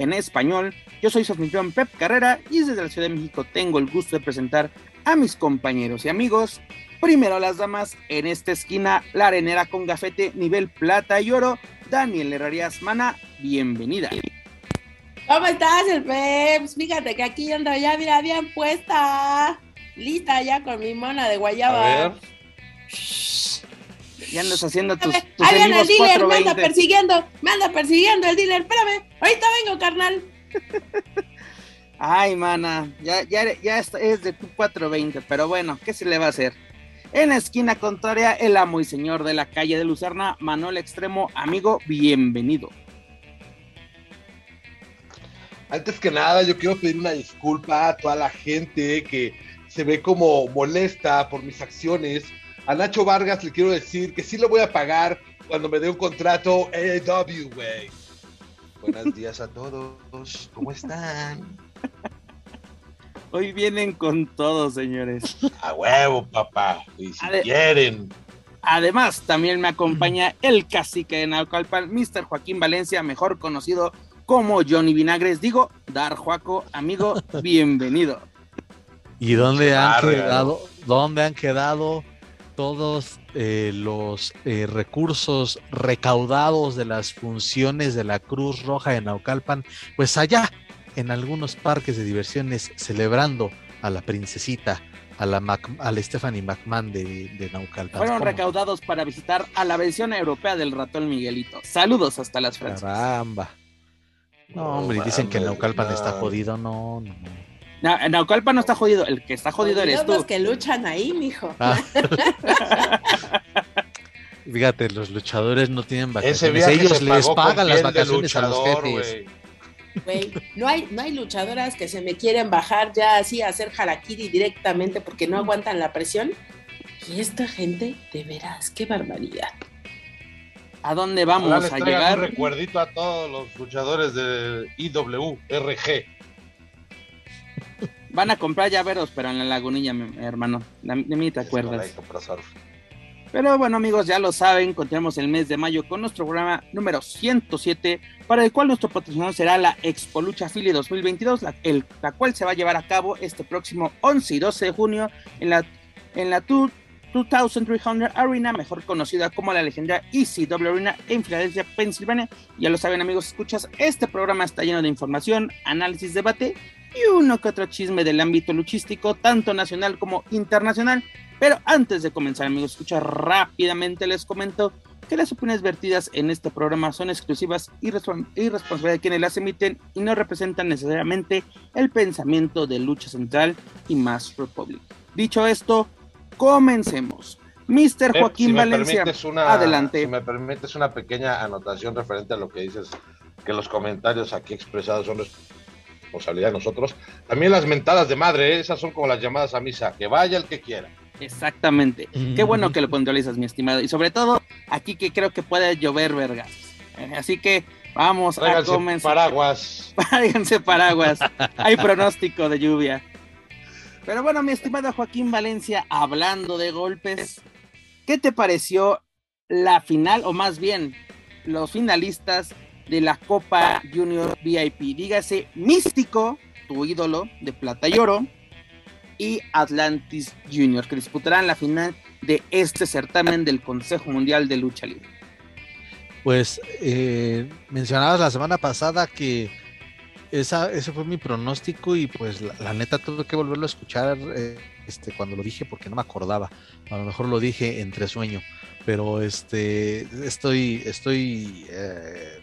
en español. Yo soy su anfitrión Pep Carrera y desde la Ciudad de México tengo el gusto de presentar a mis compañeros y amigos. Primero las damas, en esta esquina, la arenera con gafete nivel plata y oro, Daniel Herrarias Mana, bienvenida. ¿Cómo estás, el Peps? Fíjate que aquí ando ya, mira, bien puesta. Lista ya con mi mona de guayaba. Ya andas haciendo tus, Ahí tus en viene el dealer, me anda 420. persiguiendo, me anda persiguiendo el dealer. Espérame, ahorita vengo, carnal. Ay, mana, ya, ya, ya es, es de tu 420, pero bueno, ¿qué se le va a hacer? En la esquina contraria, el amo y señor de la calle de Lucerna, Manuel Extremo, amigo, bienvenido. Antes que nada, yo quiero pedir una disculpa a toda la gente que se ve como molesta por mis acciones. A Nacho Vargas le quiero decir que sí lo voy a pagar cuando me dé un contrato AEW, güey. Buenos días a todos, ¿cómo están? Hoy vienen con todo, señores. A huevo, papá. Y si quieren. Además, también me acompaña el cacique de Naucalpan, Mr. Joaquín Valencia, mejor conocido como Johnny Vinagres. Digo, Dar Juaco, amigo, bienvenido. ¿Y dónde han quedado, dónde han quedado todos eh, los eh, recursos recaudados de las funciones de la Cruz Roja de Naucalpan? Pues allá, en algunos parques de diversiones, celebrando a la princesita, a la, Mac- a la Stephanie McMahon de, de Naucalpan. Fueron ¿Cómo? recaudados para visitar a la versión europea del ratón Miguelito. Saludos hasta las Francias. Caramba. No, hombre, y dicen que Naucalpan está jodido. No, no, no. Na- Naucalpan no está jodido, el que está jodido eres Los tú. que luchan ahí, mijo. Ah. Fíjate, los luchadores no tienen vacaciones. Ellos les pagan las vacaciones a los jefes. no hay, no hay luchadoras que se me quieren bajar ya así a hacer harakiri directamente porque no aguantan la presión. Y esta gente, de veras, qué barbaridad. ¿A dónde vamos les a llegar? un recuerdito a todos los luchadores de IWRG. Van a comprar llaveros, pero en la lagunilla, mi hermano. De de mí te acuerdas. Es. Pero bueno, amigos, ya lo saben, continuamos el mes de mayo con nuestro programa número 107, para el cual nuestro patrocinador será la Expo Lucha Philly 2022, la, el- la cual se va a llevar a cabo este próximo 11 y 12 de junio en la, en la two- 2300 Arena, mejor conocida como la legendaria ECW Arena en Filadelfia, Pensilvania. Ya lo saben, amigos, escuchas, este programa está lleno de información, análisis, debate y uno que otro chisme del ámbito luchístico, tanto nacional como internacional. Pero antes de comenzar, amigos, escucha rápidamente les comento que las opiniones vertidas en este programa son exclusivas y, respon- y responsabilidad de quienes las emiten y no representan necesariamente el pensamiento de Lucha Central y Mass Republic. Dicho esto, comencemos. Mr. Pep, Joaquín si Valencia, una- adelante. Si me permites una pequeña anotación referente a lo que dices, que los comentarios aquí expresados son responsabilidad de nosotros. También las mentadas de madre, ¿eh? esas son como las llamadas a misa, que vaya el que quiera. Exactamente. Qué bueno que lo puntualizas, mi estimado. Y sobre todo, aquí que creo que puede llover vergas. Eh, Así que vamos a comenzar. paraguas. Tráiganse paraguas. Hay pronóstico de lluvia. Pero bueno, mi estimado Joaquín Valencia, hablando de golpes, ¿qué te pareció la final, o más bien, los finalistas de la Copa Junior VIP? Dígase Místico, tu ídolo de plata y oro, y Atlantis Junior, que disputarán la final de este certamen del Consejo Mundial de Lucha Libre. Pues eh, mencionabas la semana pasada que esa, ese fue mi pronóstico y pues la, neta tuve que volverlo a escuchar eh, este, cuando lo dije porque no me acordaba. A lo mejor lo dije entre sueño, pero este, estoy, estoy eh,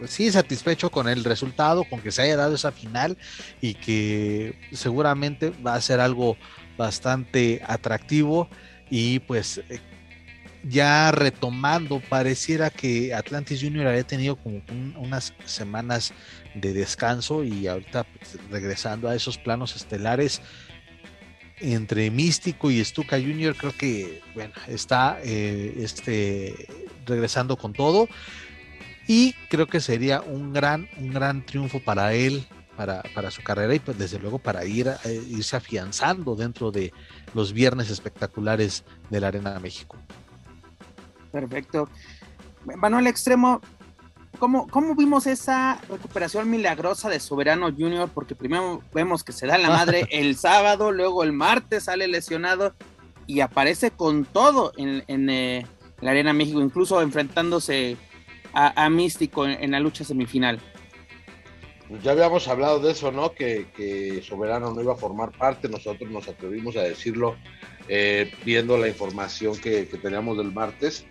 pues sí satisfecho con el resultado, con que se haya dado esa final y que seguramente va a ser algo bastante atractivo. Y pues eh, ya retomando, pareciera que Atlantis Junior había tenido como unas semanas de descanso y ahorita pues, regresando a esos planos estelares entre Místico y Stuka Junior, creo que bueno, está eh, este, regresando con todo y creo que sería un gran, un gran triunfo para él para, su carrera y pues desde luego para ir eh, irse afianzando dentro de los viernes espectaculares de la Arena México. Perfecto. Manuel Extremo, ¿cómo, ¿cómo vimos esa recuperación milagrosa de Soberano Junior? Porque primero vemos que se da la madre el sábado, luego el martes sale lesionado y aparece con todo en, eh, la Arena México, incluso enfrentándose a, Místico en, la lucha semifinal. Ya habíamos hablado de eso, ¿no? Que, Soberano no iba a formar parte, nosotros nos atrevimos a decirlo eh, viendo la información que, teníamos del martes.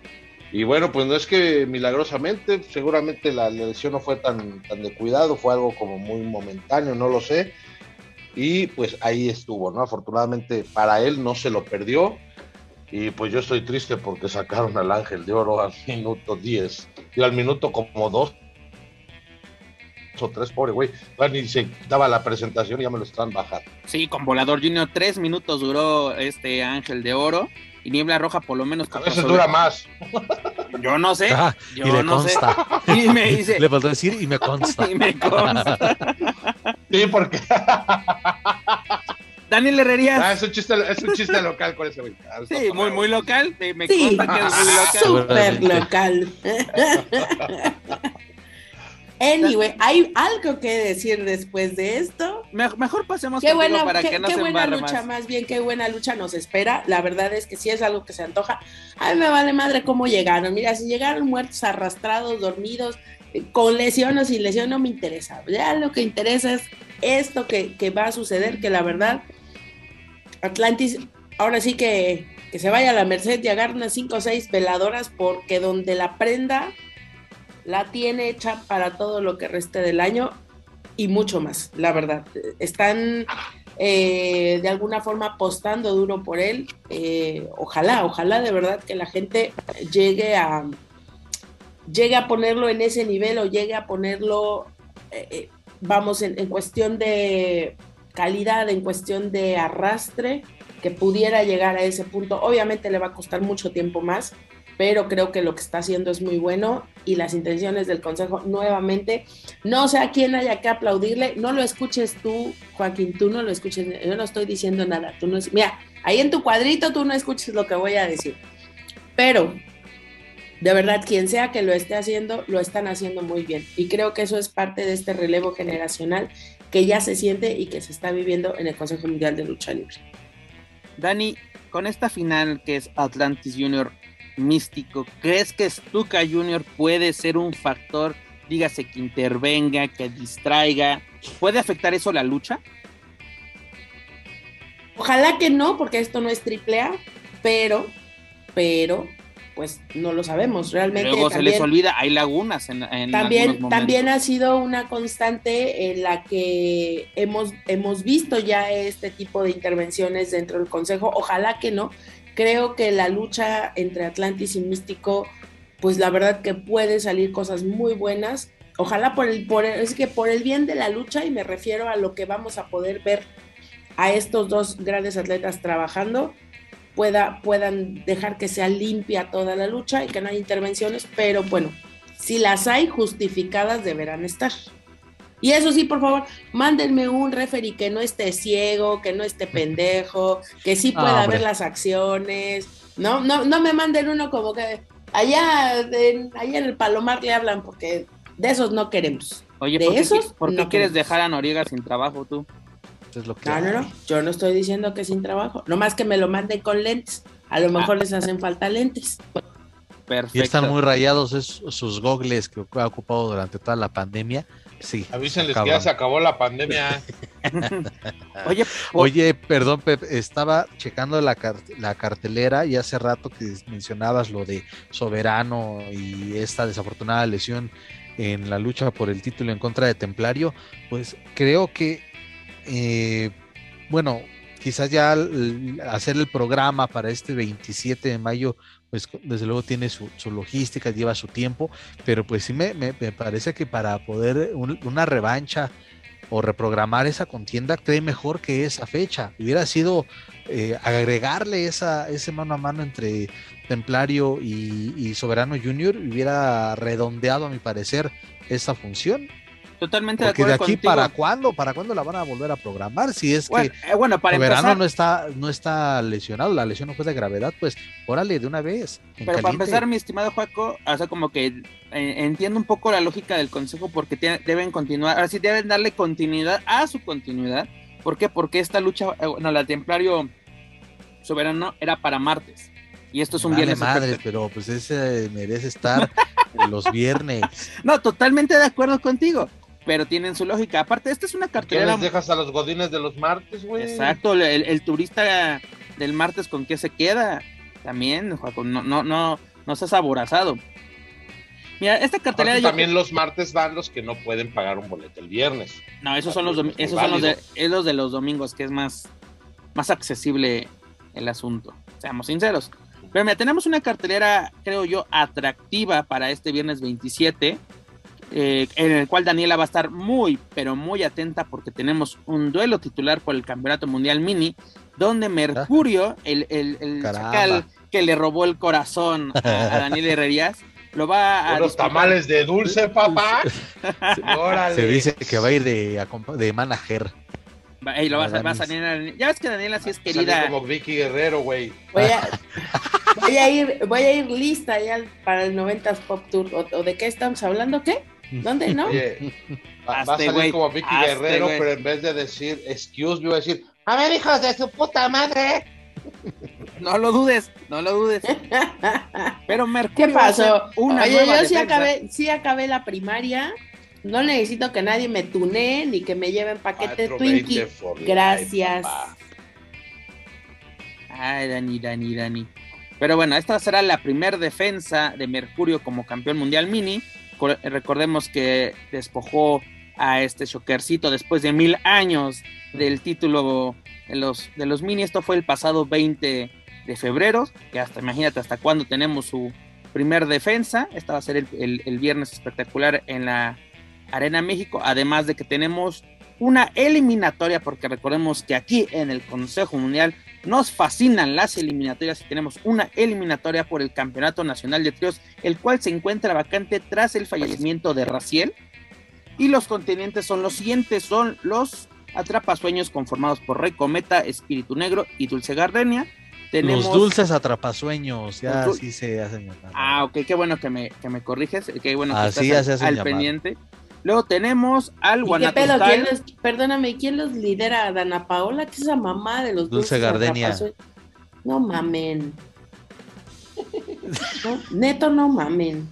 Y bueno, pues no es que milagrosamente, seguramente la, lesión no fue tan, tan de cuidado, fue algo como muy momentáneo, no lo sé. Y pues ahí estuvo, ¿no? Afortunadamente para él no se lo perdió. Y pues yo estoy triste porque sacaron al Ángel de Oro al minuto 10 y al minuto como 2 o tres, pobre güey. Ni se daba la presentación y ya me lo están bajando. Sí, con Volador Junior, tres minutos duró este Ángel de Oro. Y Niebla Roja por lo menos. A veces dura más. Yo no sé. Ah, yo y le no consta. Sé. Y me dice. Le faltó decir y me consta. y me consta. sí, porque. Daniel Herrerías. Ah, es un chiste, es un chiste local con ese güey. Ah, sí, muy, muy local. Me sí, consta que es muy local. Súper local. Anyway, ¿hay algo que decir después de esto? mejor pasemos qué buena, para que no qué buena lucha, más. bien, qué buena lucha nos espera. La verdad es que si es algo que se antoja. A mí me vale madre cómo llegaron. Mira, si llegaron muertos, arrastrados, dormidos, eh, con lesión o sin lesión, no me interesa. Ya lo que interesa es esto que, va a suceder, que la verdad, Atlantis, ahora sí que, que se vaya a la merced y agarre unas 5 o 6 veladoras, porque donde la prenda la tiene hecha para todo lo que reste del año y mucho más, la verdad. Están eh, de alguna forma apostando duro por él. Eh, ojalá, ojalá de verdad que la gente llegue a llegue a ponerlo en ese nivel o llegue a ponerlo, eh, vamos, en, cuestión de calidad, en cuestión de arrastre, que pudiera llegar a ese punto. Obviamente le va a costar mucho tiempo más, pero creo que lo que está haciendo es muy bueno y las intenciones del Consejo nuevamente, no sé a quién haya que aplaudirle, no lo escuches tú, Joaquín, tú no lo escuches, yo no estoy diciendo nada, tú no, mira, ahí en tu cuadrito tú no escuches lo que voy a decir, pero de verdad, quien sea que lo esté haciendo, lo están haciendo muy bien. Y creo que eso es parte de este relevo generacional que ya se siente y que se está viviendo en el Consejo Mundial de Lucha Libre. Dani, con esta final que es Atlantis Junior, místico, ¿crees que Stuka Junior puede ser un factor, dígase, que intervenga, que distraiga? ¿Puede afectar eso la lucha? Ojalá que no, porque esto no es triple A, pero, pero, pues no lo sabemos realmente. Luego se les olvida, hay lagunas en, en también, también ha sido una constante en la que hemos, hemos visto ya este tipo de intervenciones dentro del Consejo. Ojalá que no, creo que la lucha entre Atlantis y Místico, pues la verdad que puede salir cosas muy buenas. Ojalá por el, por es que por el bien de la lucha, y me refiero a lo que vamos a poder ver a estos dos grandes atletas trabajando, pueda, puedan dejar que sea limpia toda la lucha y que no haya intervenciones, pero bueno, si las hay justificadas deberán estar. Y eso sí, por favor, mándenme un referee que no esté ciego, que no esté pendejo, que sí pueda ver las acciones. No, no, no me manden uno como que allá, allá en el Palomar le hablan, porque de esos no queremos. Oye, ¿por qué, esos ¿por qué quieres dejar a Noriega sin trabajo tú? Es lo que no, no, no, yo no estoy diciendo que sin trabajo, nomás que me lo manden con lentes. A lo mejor ah. les hacen falta lentes. Perfecto. Y están muy rayados sus gogles que ha ocupado durante toda la pandemia Sí. Avísenles que ya se acabó la pandemia. Oye, Oye, perdón, Pep, estaba checando la, la cartelera y hace rato que mencionabas lo de Soberano y esta desafortunada lesión en la lucha por el título en contra de Templario, pues creo que, eh, bueno, quizás ya hacer el programa para este 27 de mayo, pues desde luego tiene su, logística, lleva su tiempo, pero pues sí me, parece que para poder una revancha o reprogramar esa contienda, cree mejor que esa fecha. Hubiera sido eh, agregarle esa, ese mano a mano entre Templario y, Soberano Junior, hubiera redondeado, a mi parecer, esa función. Totalmente Porque de acuerdo. de aquí para cuándo, para cuándo la van a volver a programar, si es que eh, bueno, para Soberano no está, no está lesionado, la lesión no fue de gravedad, pues órale de una vez. Pero para empezar, mi estimado Juaco, o sea, como que eh, entiendo un poco la lógica del consejo porque deben continuar, ahora sí deben darle continuidad a su continuidad. ¿Por qué? Porque esta lucha, eh, bueno, la Templario Soberano era para martes. Y esto es un viernes. madre, pero pues ese merece estar los viernes. No, totalmente de acuerdo contigo pero tienen su lógica. Aparte, esta es una cartelera. ¿Qué les dejas a los godines de los martes, güey? Exacto, el, turista del martes con qué se queda. También, no, no, no, no seas aborazado. Mira, esta cartelera. También los martes van los que no pueden pagar un boleto el viernes. No, esos son los, esos son los de, los de los domingos, que es más, más accesible el asunto. Seamos sinceros. Pero mira, tenemos una cartelera, creo yo, atractiva para este viernes 27 eh, en el cual Daniela va a estar muy, pero muy atenta porque tenemos un duelo titular por el Campeonato Mundial Mini, donde Mercurio, el, el, chacal que le robó el corazón a, Daniela Herrerías, lo va a... Los tamales de dulce, papá. Se dice que va a ir de, de manager. lo va, a, salir, ya ves que Daniela sí es querida. Como Vicky Guerrero, güey. Voy a, voy a, ir, voy a ir lista ya para el 90s Pop Tour. ¿O, de qué estamos hablando? ¿Qué? ¿Dónde no? va, a salir como Vicky Guerrero, pero en vez de decir excuse me, va a decir, a ver, hijos de su puta madre. No lo dudes, no lo dudes. Pero Mercurio. ¿Qué pasó? Oye, yo sí acabé, sí acabé la primaria. No necesito que nadie me tunee ni que me lleven paquete Twinkie. Gracias. Ay, Dani, Dani, Dani. Pero bueno, esta será la primera defensa de Mercurio como campeón mundial mini recordemos que despojó a este Shockercito después de mil años del título de los, de los mini. Esto fue el pasado 20 de febrero, que hasta imagínate hasta cuándo tenemos su primer defensa. Esta va a ser el, el viernes espectacular en la Arena México, además de que tenemos una eliminatoria, porque recordemos que aquí en el Consejo Mundial nos fascinan las eliminatorias y tenemos una eliminatoria por el Campeonato Nacional de Tríos, el cual se encuentra vacante tras el fallecimiento de Raciel. Y los contendientes son los siguientes, son los atrapasueños conformados por Rey Cometa, Espíritu Negro y Dulce Gardenia. Tenemos... Los dulces atrapasueños, ya así se hacen. Ah, ok, qué bueno que me, que me corriges, qué bueno que así estás al, pendiente. Luego tenemos al ¿Qué pedo? ¿Quién los, perdóname, ¿quién los lidera? ¿Dana Paola? ¿Qué es esa mamá de los Dulce Gardenia. No mamen. neto, no mamen.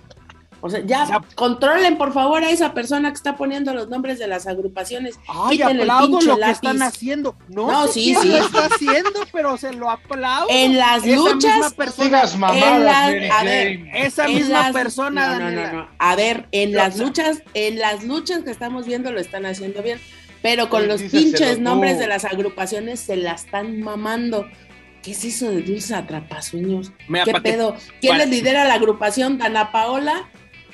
O sea, ya, controlen por favor a esa persona que está poniendo los nombres de las agrupaciones. Ay, aplaudo lo que están haciendo. No, no sí, sí. lo está haciendo, pero se lo aplaudo. En las luchas. a ver, esa misma persona. No, no, no, A ver, en las luchas, en las luchas que estamos viendo lo están haciendo bien, pero con los pinches nombres de las agrupaciones se la están mamando. ¿Qué es eso de Dulce Atrapasueños? ¿Qué pedo? ¿Quién les lidera la agrupación? ¿Dana Paola?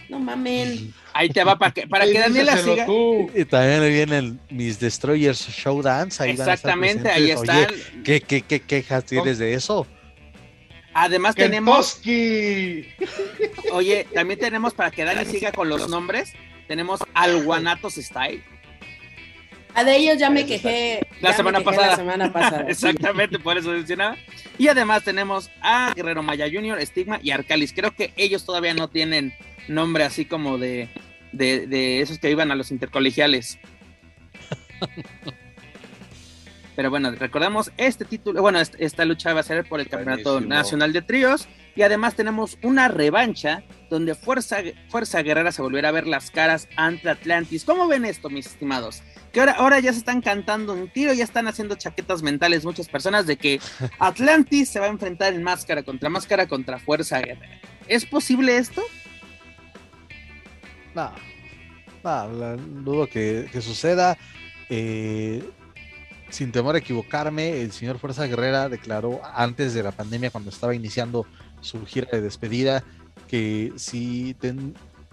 No mamen. Ahí te va para que, para que Daniela siga. Y también viene Mis Destroyers Showdance. Ahí Exactamente, ahí están. ¿qué, qué, qué quejas tienes de eso? Además tenemos. Oye, también tenemos para que Dani siga con los nombres. Tenemos al Guanatos Style. A de ellos ya me quejé la, semana, pasada. la semana pasada. Exactamente, por eso mencionaba. Y además tenemos a Guerrero Maya Jr., Stigma y Arcalis. Creo que ellos todavía no tienen nombre así como de, de, esos que iban a los intercolegiales. Pero bueno, recordemos este título, bueno, esta lucha va a ser por el Campeonato Nacional de Tríos y además tenemos una revancha donde Fuerza, Fuerza Guerrera se volverá a ver las caras ante Atlantis. ¿Cómo ven esto, mis estimados? Que ahora, ahora ya se están cantando un tiro, ya están haciendo chaquetas mentales muchas personas de que Atlantis se va a enfrentar en máscara contra máscara contra Fuerza Guerrera. ¿Es posible esto? No, no, dudo que, suceda. Eh, sin temor a equivocarme, el señor Fuerza Guerrera declaró antes de la pandemia, cuando estaba iniciando su gira de despedida, que si,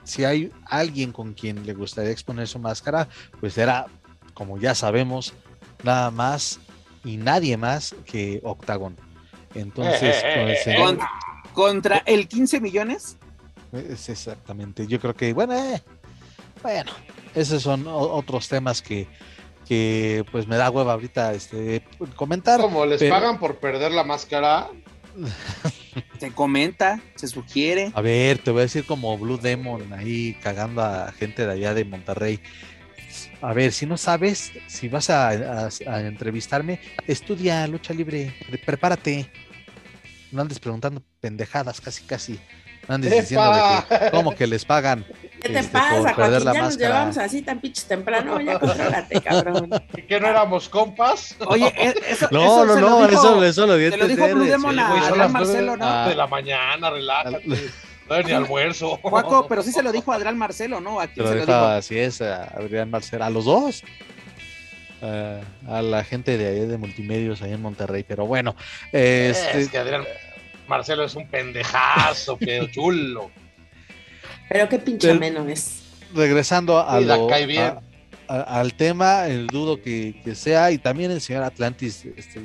si hay alguien con quien le gustaría exponer su máscara, pues era, como ya sabemos, nada más y nadie más que Octagon. Entonces, pues, contra el 15 millones. Es exactamente. Yo creo que, bueno, eh, bueno, esos son otros temas que, que pues me da hueva ahorita este, comentar. Como les pagan por perder la máscara. se comenta, se sugiere. A ver, te voy a decir como Blue Demon ahí cagando a gente de allá de Monterrey. A ver, si no sabes, si vas a, entrevistarme, estudia lucha libre, prepárate. No andes preguntando pendejadas, casi, casi. No andes diciendo de que, ¿cómo que les pagan? ¿Qué te este, pasa, Joaquín? Ya nos llevamos así tan pinches temprano, ya cabrón. ¿Y que no éramos compas? Oye, e, eso, no, no, no, eso, eso lo vi Te lo dijo Blue Demon a Marcelo, ¿no? De la mañana, relájate. No ni almuerzo. Juaco, pero sí se lo dijo a Adrián Marcelo, ¿no? ¿A quién se, lo dijo? Así es, a Adrián Marcelo. A los dos. a la gente de ahí de multimedios ahí en Monterrey, pero bueno. Este... Es que Adrián Marcelo es un pendejazo, qué chulo. Pero qué pinche menos es. Regresando a al tema, el dudo que, sea, y también el señor Atlantis este,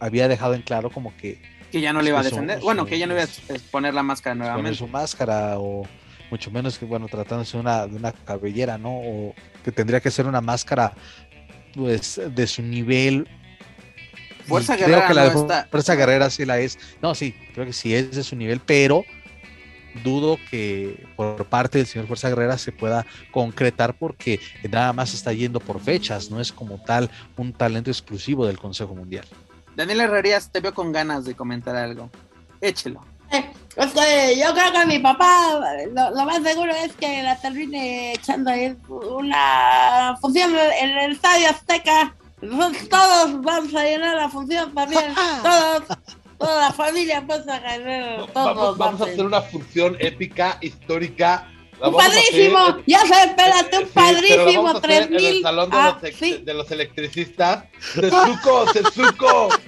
había dejado en claro como que que ya no le iba a defender. bueno, que ya no iba a poner la máscara nuevamente. Su máscara o mucho menos que, bueno, tratándose de una, de una cabellera, ¿no? O que tendría que ser una máscara, pues, de su nivel. Fuerza Guerrera. Creo que la Fuerza Guerrera sí la es. No, sí, creo que sí es de su nivel, pero dudo que por parte del señor Fuerza Guerrera se pueda concretar porque nada más está yendo por fechas, no es como tal un talento exclusivo del Consejo Mundial. Daniel Herrerías, te veo con ganas de comentar algo. Échelo. Eh, yo creo que mi papá lo, más seguro es que la termine echando ahí una función en el Estadio Azteca. Todos vamos a llenar la función también. Todos, toda la familia pues a ganar. Todos vamos, a hacer una función épica, histórica un padrísimo, ya se espérate, un padrísimo, tres mil. En el salón de, ah, los, sí. de los electricistas. Tetsuko, Tetsuko.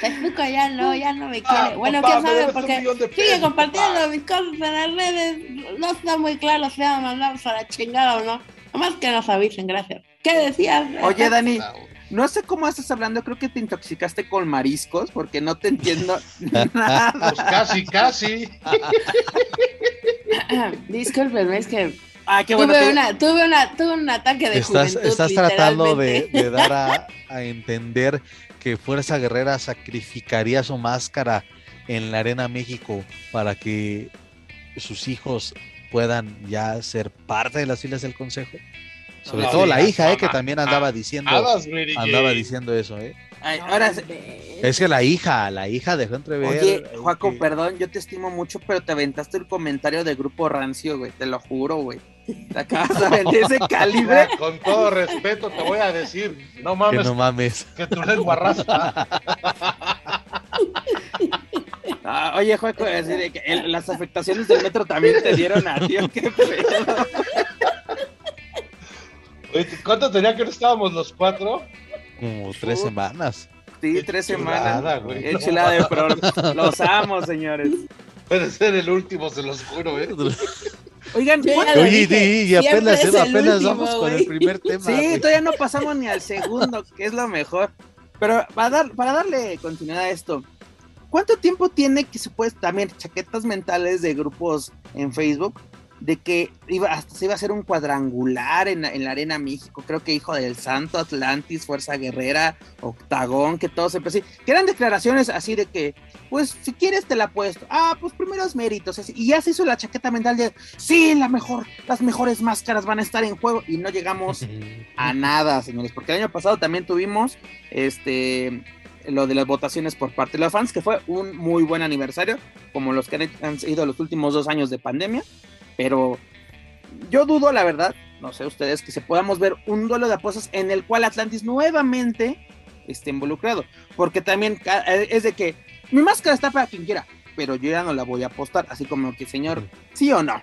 Tetsuko ya no, ya no me quiere. Ah, bueno, ¿qué sabe? Porque sigue compartiendo mis cosas en las redes. No está muy claro si mandamos a la chingada o no. Nomás que nos avisen, gracias. ¿Qué decías? Oye, Dani, no sé cómo estás hablando, creo que te intoxicaste con mariscos, porque no te entiendo nada. Pues casi, casi. Disculpenme, es que ah, qué bueno tuve, una, tuve, una, tuve, un ataque de estás, juventud, Estás tratando de, de dar a, a, entender que Fuerza Guerrera sacrificaría su máscara en la Arena México para que sus hijos puedan ya ser parte de las filas del Consejo. Sobre todo la hija, eh, que también andaba diciendo, andaba diciendo eso, eh. ahora es que la hija, la hija dejó entrever. Oye, Juaco, perdón, yo te estimo mucho, pero te aventaste el comentario de Grupo Rancio, güey, te lo juro, güey. Te acabas de vender ese calibre. Con todo respeto te voy a decir, no mames. Que no mames. Que tu lengua raspa. Ah, oye, Juaco, decir que las afectaciones del metro también te dieron a ti, qué pedo. ¿Cuánto tenía que no estábamos los cuatro? Como tres semanas. Sí, tres semanas. Güey. de pro. Los amo, señores. Puede ser el último, se los juro, ¿eh? Oigan, oye, y apenas, apenas vamos con el primer tema. Sí, todavía no pasamos ni al segundo, que es lo mejor. Pero para, dar, para darle continuidad a esto, ¿cuánto tiempo tiene que se puede también chaquetas mentales de grupos en Facebook? De que iba, hasta se iba a hacer un cuadrangular en, en, la Arena México, creo que Hijo del Santo, Atlantis, Fuerza Guerrera, Octagón, que todo se así, que eran declaraciones así de que, pues si quieres te la puesto, ah, pues primeros méritos, y ya se hizo la chaqueta mental de, sí, la mejor, las mejores máscaras van a estar en juego, y no llegamos a nada, señores, porque el año pasado también tuvimos, este, lo de las votaciones por parte de los fans, que fue un muy buen aniversario, como los que han sido los últimos dos años de pandemia. Pero yo dudo, la verdad, no sé ustedes, que se podamos ver un duelo de apuestas en el cual Atlantis nuevamente esté involucrado. Porque también eh, es de que mi máscara está para quien quiera, pero yo ya no la voy a apostar, así como que, señor, ¿sí o no?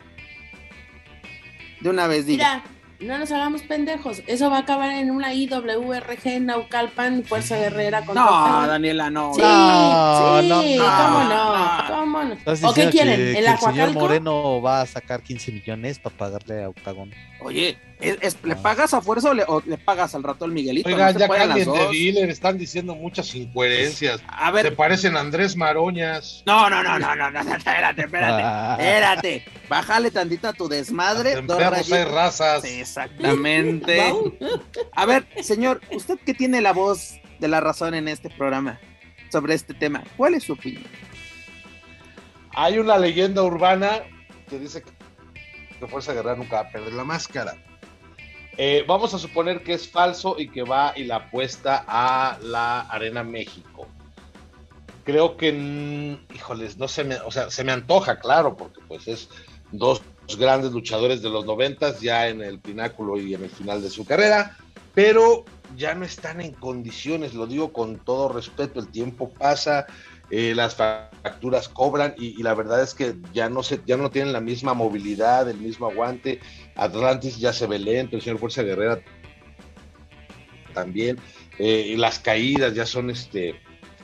De una vez diga. Mira, No nos hagamos pendejos. Eso va a acabar en una IWRG Naucalpan, Fuerza Guerrera contra No. Daniela, no. Sí, No, sí, no, cómo no. cómo no. ¿Estás ¿O qué quieren? que- ¿El que el señor? Moreno va a sacar 15 millones para pagarle a Octagon. Oye, ¿es- es- ¿le pagas a fuerza o le, o le pagas al rato al Miguelito? Oigan, No ya cállense, dos. dealer, están diciendo muchas incoherencias. A Te ver, parecen Andrés Maroñas. no, no, no, no, no, no, espérate, espérate, espérate. Bájale tantito a tu desmadre. En dos perros hay razas. Sí, exactamente. A ver, señor, usted que tiene la voz de la razón en este programa sobre este tema, ¿cuál es su opinión? Hay una leyenda urbana que dice que Fuerza Guerrera nunca va a perder la máscara. Eh, vamos a suponer que es falso y que va y la apuesta a la Arena México. Creo que, mm, híjoles, no se me, o sea, se me antoja, claro, porque pues es dos grandes luchadores de los noventas ya en el pináculo y en el final de su carrera, pero ya no están en condiciones, lo digo con todo respeto, el tiempo pasa, eh, las facturas cobran y, la verdad es que ya no se, ya no tienen la misma movilidad, el mismo aguante. Atlantis ya se ve lento, el señor Fuerza Guerrera también, eh, las caídas ya son este,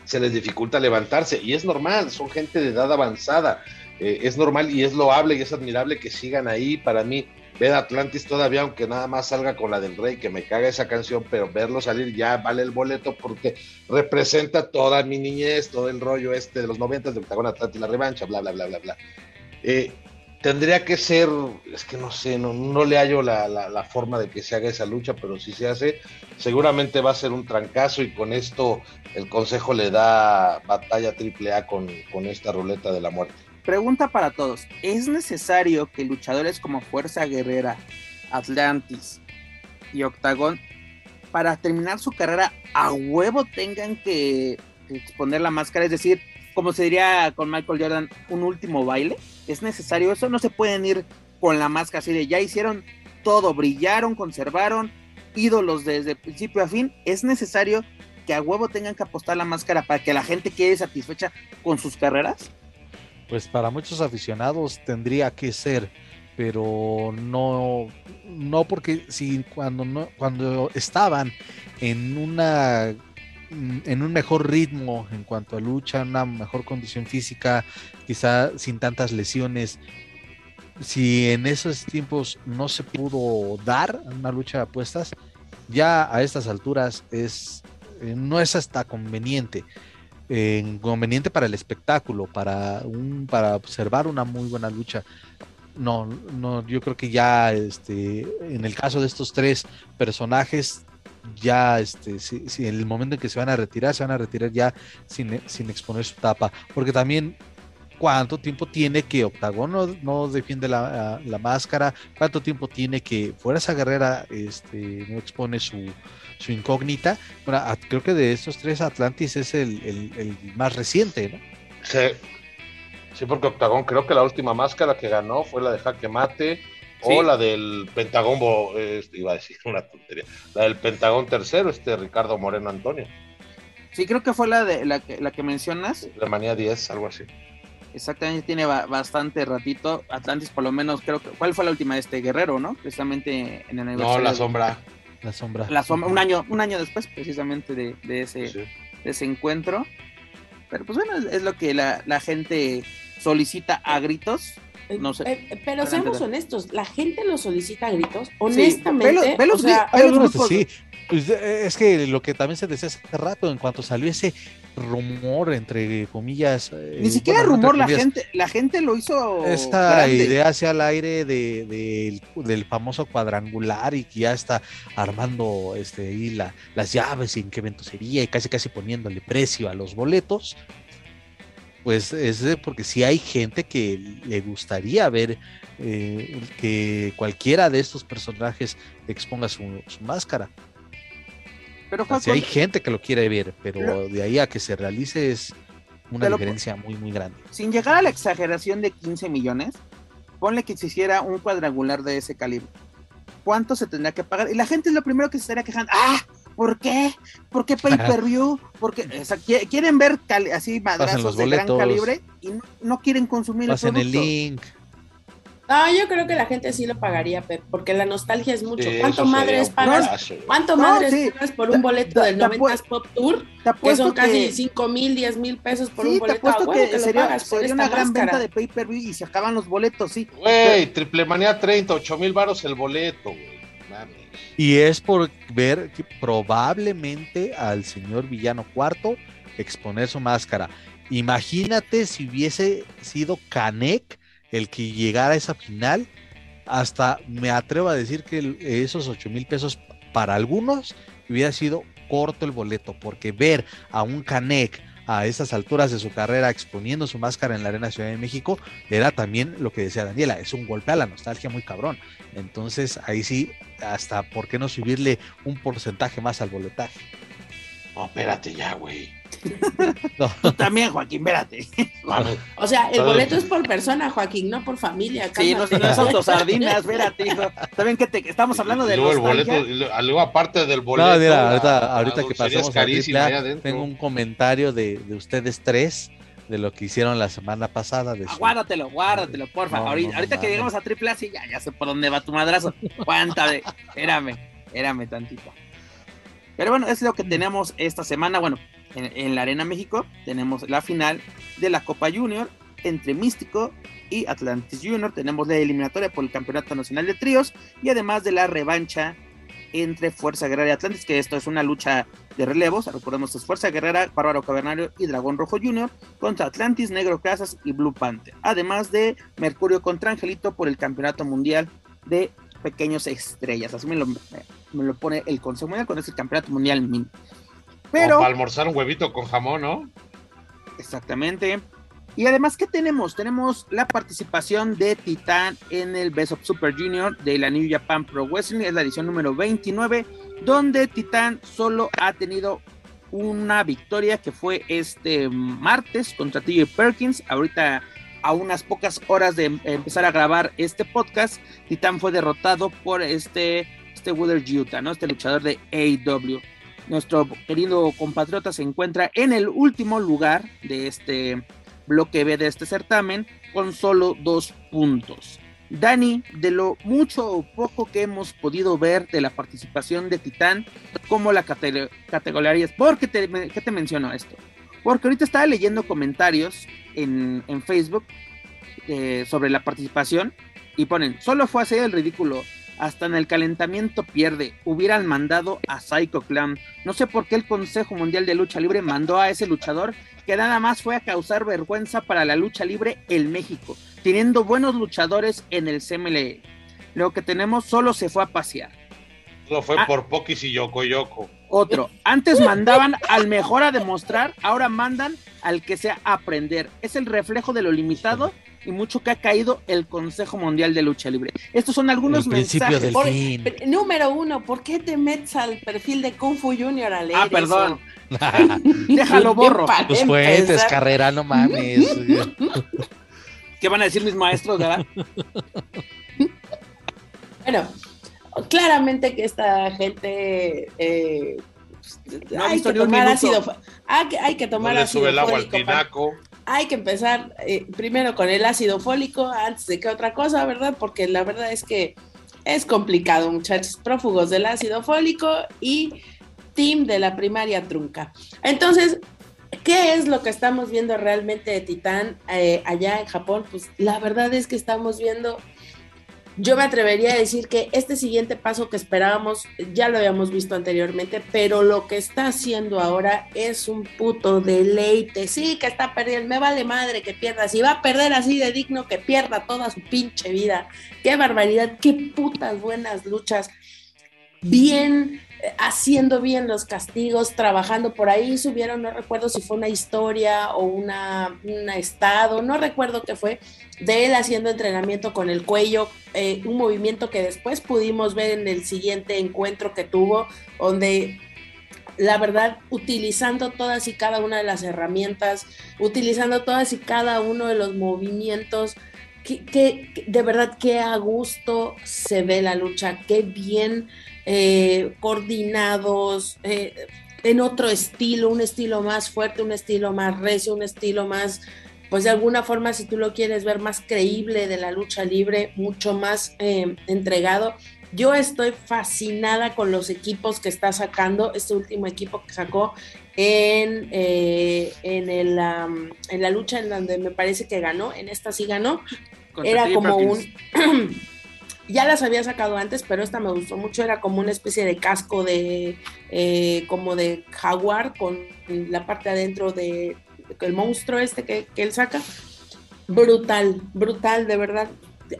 se les dificulta levantarse y es normal, son gente de edad avanzada, eh, es normal y es loable y es admirable que sigan ahí. Para mí, ver Atlantis todavía, aunque nada más salga con la del Rey, que me caga esa canción, pero verlo salir ya vale el boleto porque representa toda mi niñez, todo el rollo este de los noventas de Octagón Atlantis, la revancha, bla, bla, bla, bla, bla. Eh, tendría que ser, es que no sé, no, le hallo la, forma de que se haga esa lucha, pero si se hace, seguramente va a ser un trancazo y con esto el consejo le da batalla triple A con esta ruleta de la muerte. Pregunta para todos, ¿es necesario que luchadores como Fuerza Guerrera, Atlantis y Octagón, para terminar su carrera, a huevo tengan que exponer la máscara? Es decir, como se diría con Michael Jordan, un último baile. ¿Es necesario eso? No se pueden ir con la máscara así de ya hicieron todo, brillaron, conservaron, ídolos desde principio a fin. ¿Es necesario que a huevo tengan que apostar la máscara para que la gente quede satisfecha con sus carreras? Pues para muchos aficionados tendría que ser, pero no, no porque si cuando no, cuando estaban en una en un mejor ritmo en cuanto a lucha, una mejor condición física, quizá sin tantas lesiones. Si en esos tiempos no se pudo dar una lucha de apuestas, ya a estas alturas es no es hasta conveniente. Eh, conveniente para el espectáculo, para un, para observar una muy buena lucha. No, no, yo creo que ya este, en el caso de estos tres personajes, ya este, si, en el momento en que se van a retirar, se van a retirar ya sin, sin exponer su tapa. Porque también cuánto tiempo tiene que Octagon no, no defiende la, la, máscara, cuánto tiempo tiene que Fuerza Guerrera este, no expone su, su incógnita. Bueno, creo que de estos tres Atlantis es el, el, el, más reciente, ¿no? Sí. Sí, porque Octagon creo que la última máscara que ganó fue la de Jaque Mate o la del Pentagón, este, iba a decir una tontería, la del Pentagón tercero, este Ricardo Moreno Antonio. Sí, creo que fue la de la que, la que mencionas. La manía 10, algo así. Exactamente, tiene ba bastante ratito. Atlantis, por lo menos, creo que. ¿Cuál fue la última de este Guerrero, no? Precisamente en el No, la sombra. La sombra. La sombra, un año, un año después, precisamente, de, de ese, sí. de ese encuentro. Pero pues bueno, es, es lo que la, la, gente solicita a gritos. No sé. Eh, pero seamos honestos, la gente lo solicita a gritos. Honestamente, sí, velos, o sea, hay algunos sí. Pues es que lo que también se decía hace rato, en cuanto salió ese rumor, entre comillas. Ni eh, siquiera bueno, rumor, la gente, la gente lo hizo. Esta grande. idea hacia el aire de, de, del famoso cuadrangular y que ya está armando este, la, las llaves y en qué evento sería y casi casi poniéndole precio a los boletos. Pues es porque si sí hay gente que le gustaría ver eh, que cualquiera de estos personajes exponga su, su máscara. Pero Juan, hay gente que lo quiere ver, pero, pero, de ahí a que se realice es una diferencia muy, muy grande. Sin llegar a la exageración de 15 millones, ponle que se hiciera un cuadrangular de ese calibre. ¿Cuánto se tendría que pagar? Y la gente es lo primero que se estaría quejando. ¡Ah! ¿Por qué? ¿Por qué pay per view? Porque o sea, quieren ver así madrazos de gran calibre y no, no quieren consumir Pasen el, el link. No, yo creo que la gente sí lo pagaría, Pep, porque la nostalgia es mucho. Sí, ¿Cuánto madres pagas? ¿Cuánto No, madres sí. pagas por un boleto Te- del te 90 Pop Tour? Te Que son casi que- 5 mil, 10 mil pesos por sí, un te boleto. a apuesto huevo que, que lo sería, pagas sería una gran máscara. venta de pay-per-view y se acaban los boletos, sí. Güey, Triple Manía 30, 8 mil baros el boleto, güey. Y es por ver que probablemente al señor Villano Cuarto exponer su máscara. Imagínate si hubiese sido Canek el que llegara a esa final. Hasta me atrevo a decir que esos 8 mil pesos para algunos hubiera sido corto el boleto, porque ver a un Canek a esas alturas de su carrera exponiendo su máscara en la Arena Ciudad de México era también lo que decía Daniela, es un golpe a la nostalgia muy cabrón. Entonces ahí sí, hasta por qué no subirle un porcentaje más al boletaje. No, espérate ya, güey. No. Tú también, Joaquín, espérate. O sea, el boleto es por persona, Joaquín, no por familia. Sí, no, cálmate. no es autosardinas, espérate, hijo. También que te, estamos hablando de luego el boleto, luego aparte del boleto. No, mira, la- ahorita, la ahorita que dulcería pasamos carísima A, tengo un comentario de, de ustedes tres de lo que hicieron la semana pasada. De su- Aguárdatelo, guárdatelo, porfa. No, ahorita no, no ahorita que mames. lleguemos a triple A, sí, ya, ya sé por dónde va tu madrazo. Cuéntame, espérame, espérame tantito. Pero bueno, es lo que tenemos esta semana. Bueno, en, la Arena México tenemos la final de la Copa Junior entre Místico y Atlantis Junior. Tenemos la eliminatoria por el Campeonato Nacional de Tríos y además de la revancha entre Fuerza Guerrera y Atlantis, que esto es una lucha de relevos. Recordemos es Fuerza Guerrera, Bárbaro Cavernario y Dragón Rojo Junior contra Atlantis, Negro Casas y Blue Panther. Además de Mercurio contra Angelito por el Campeonato Mundial de Pequeños Estrellas. Así me lo, pone el Consejo Mundial con ese Campeonato Mundial mini. Pero, para almorzar un huevito con jamón, ¿no? exactamente. Y además, ¿qué tenemos? Tenemos la participación de Titán en el Best of Super Junior de la New Japan Pro Wrestling, es la edición número 29, donde Titán solo ha tenido una victoria que fue este martes contra TJ Perkins. Ahorita, a unas pocas horas de em- empezar a grabar este podcast, Titán fue derrotado por este, este Wooder Utah, ¿no? Este luchador de AEW. Nuestro querido compatriota se encuentra en el último lugar de este bloque B de este certamen con solo dos puntos. Dani, de lo mucho o poco que hemos podido ver de la participación de Titán, ¿cómo la cate-? ¿Por qué te, menciono esto? Porque ahorita estaba leyendo comentarios en, en Facebook eh, sobre la participación y ponen, solo fue hacer el ridículo, hasta en el calentamiento pierde, hubieran mandado a Psycho Clown. No sé por qué el Consejo Mundial de Lucha Libre mandó a ese luchador que nada más fue a causar vergüenza para la lucha libre en México, teniendo buenos luchadores en el CMLL. Lo que tenemos solo se fue a pasear. Lo fue Ah. por Pokis y Yoko Yoko. Otro, antes mandaban al mejor a demostrar, ahora mandan al que sea a aprender. Es el reflejo de lo limitado y mucho que ha caído el Consejo Mundial de Lucha Libre. Estos son algunos mensajes. del Por- fin. número uno, ¿por qué te metes al perfil de Kung Fu Junior a leer Ah, perdón. eso? Déjalo borro. Tus fuentes, carrera, no mames. ¿Qué van a decir mis maestros, verdad? Bueno, claramente que esta gente eh, No ha hay, que tomar ácido, hay, que, hay que No tomar le ácido sube el agua al para- tinaco. Hay que empezar eh, primero con el ácido fólico antes de que otra cosa, ¿verdad? Porque la verdad es que es complicado, muchachos, prófugos del ácido fólico y team de la primaria trunca. Entonces, ¿qué es lo que estamos viendo realmente de Titán eh, allá en Japón? Pues la verdad es que estamos viendo yo me atrevería a decir que este siguiente paso que esperábamos ya lo habíamos visto anteriormente, pero lo que está haciendo ahora es un puto deleite. Sí, que está perdiendo, me vale madre que pierda. Si va a perder así de digno, que pierda toda su pinche vida. Qué barbaridad, qué putas buenas luchas. Bien, haciendo bien los castigos, trabajando por ahí, subieron, no recuerdo si fue una historia o una, un estado, no recuerdo qué fue, de él haciendo entrenamiento con el cuello, eh, un movimiento que después pudimos ver en el siguiente encuentro que tuvo, donde la verdad, utilizando todas y cada una de las herramientas, utilizando todas y cada uno de los movimientos, que, que- de verdad que a gusto se ve la lucha, qué bien eh, coordinados, eh, en otro estilo, un estilo más fuerte, un estilo más recio, un estilo más pues de alguna forma, si tú lo quieres ver más creíble de la lucha libre, mucho más eh, entregado. Yo estoy fascinada con los equipos que está sacando, este último equipo que sacó en, eh, en, el, en la lucha en donde me parece que ganó, en esta sí ganó, era como un... ya las había sacado antes, pero esta me gustó mucho, era como una especie de casco de, eh, como de jaguar con la parte adentro de, el monstruo este que, él saca, brutal, brutal, de verdad.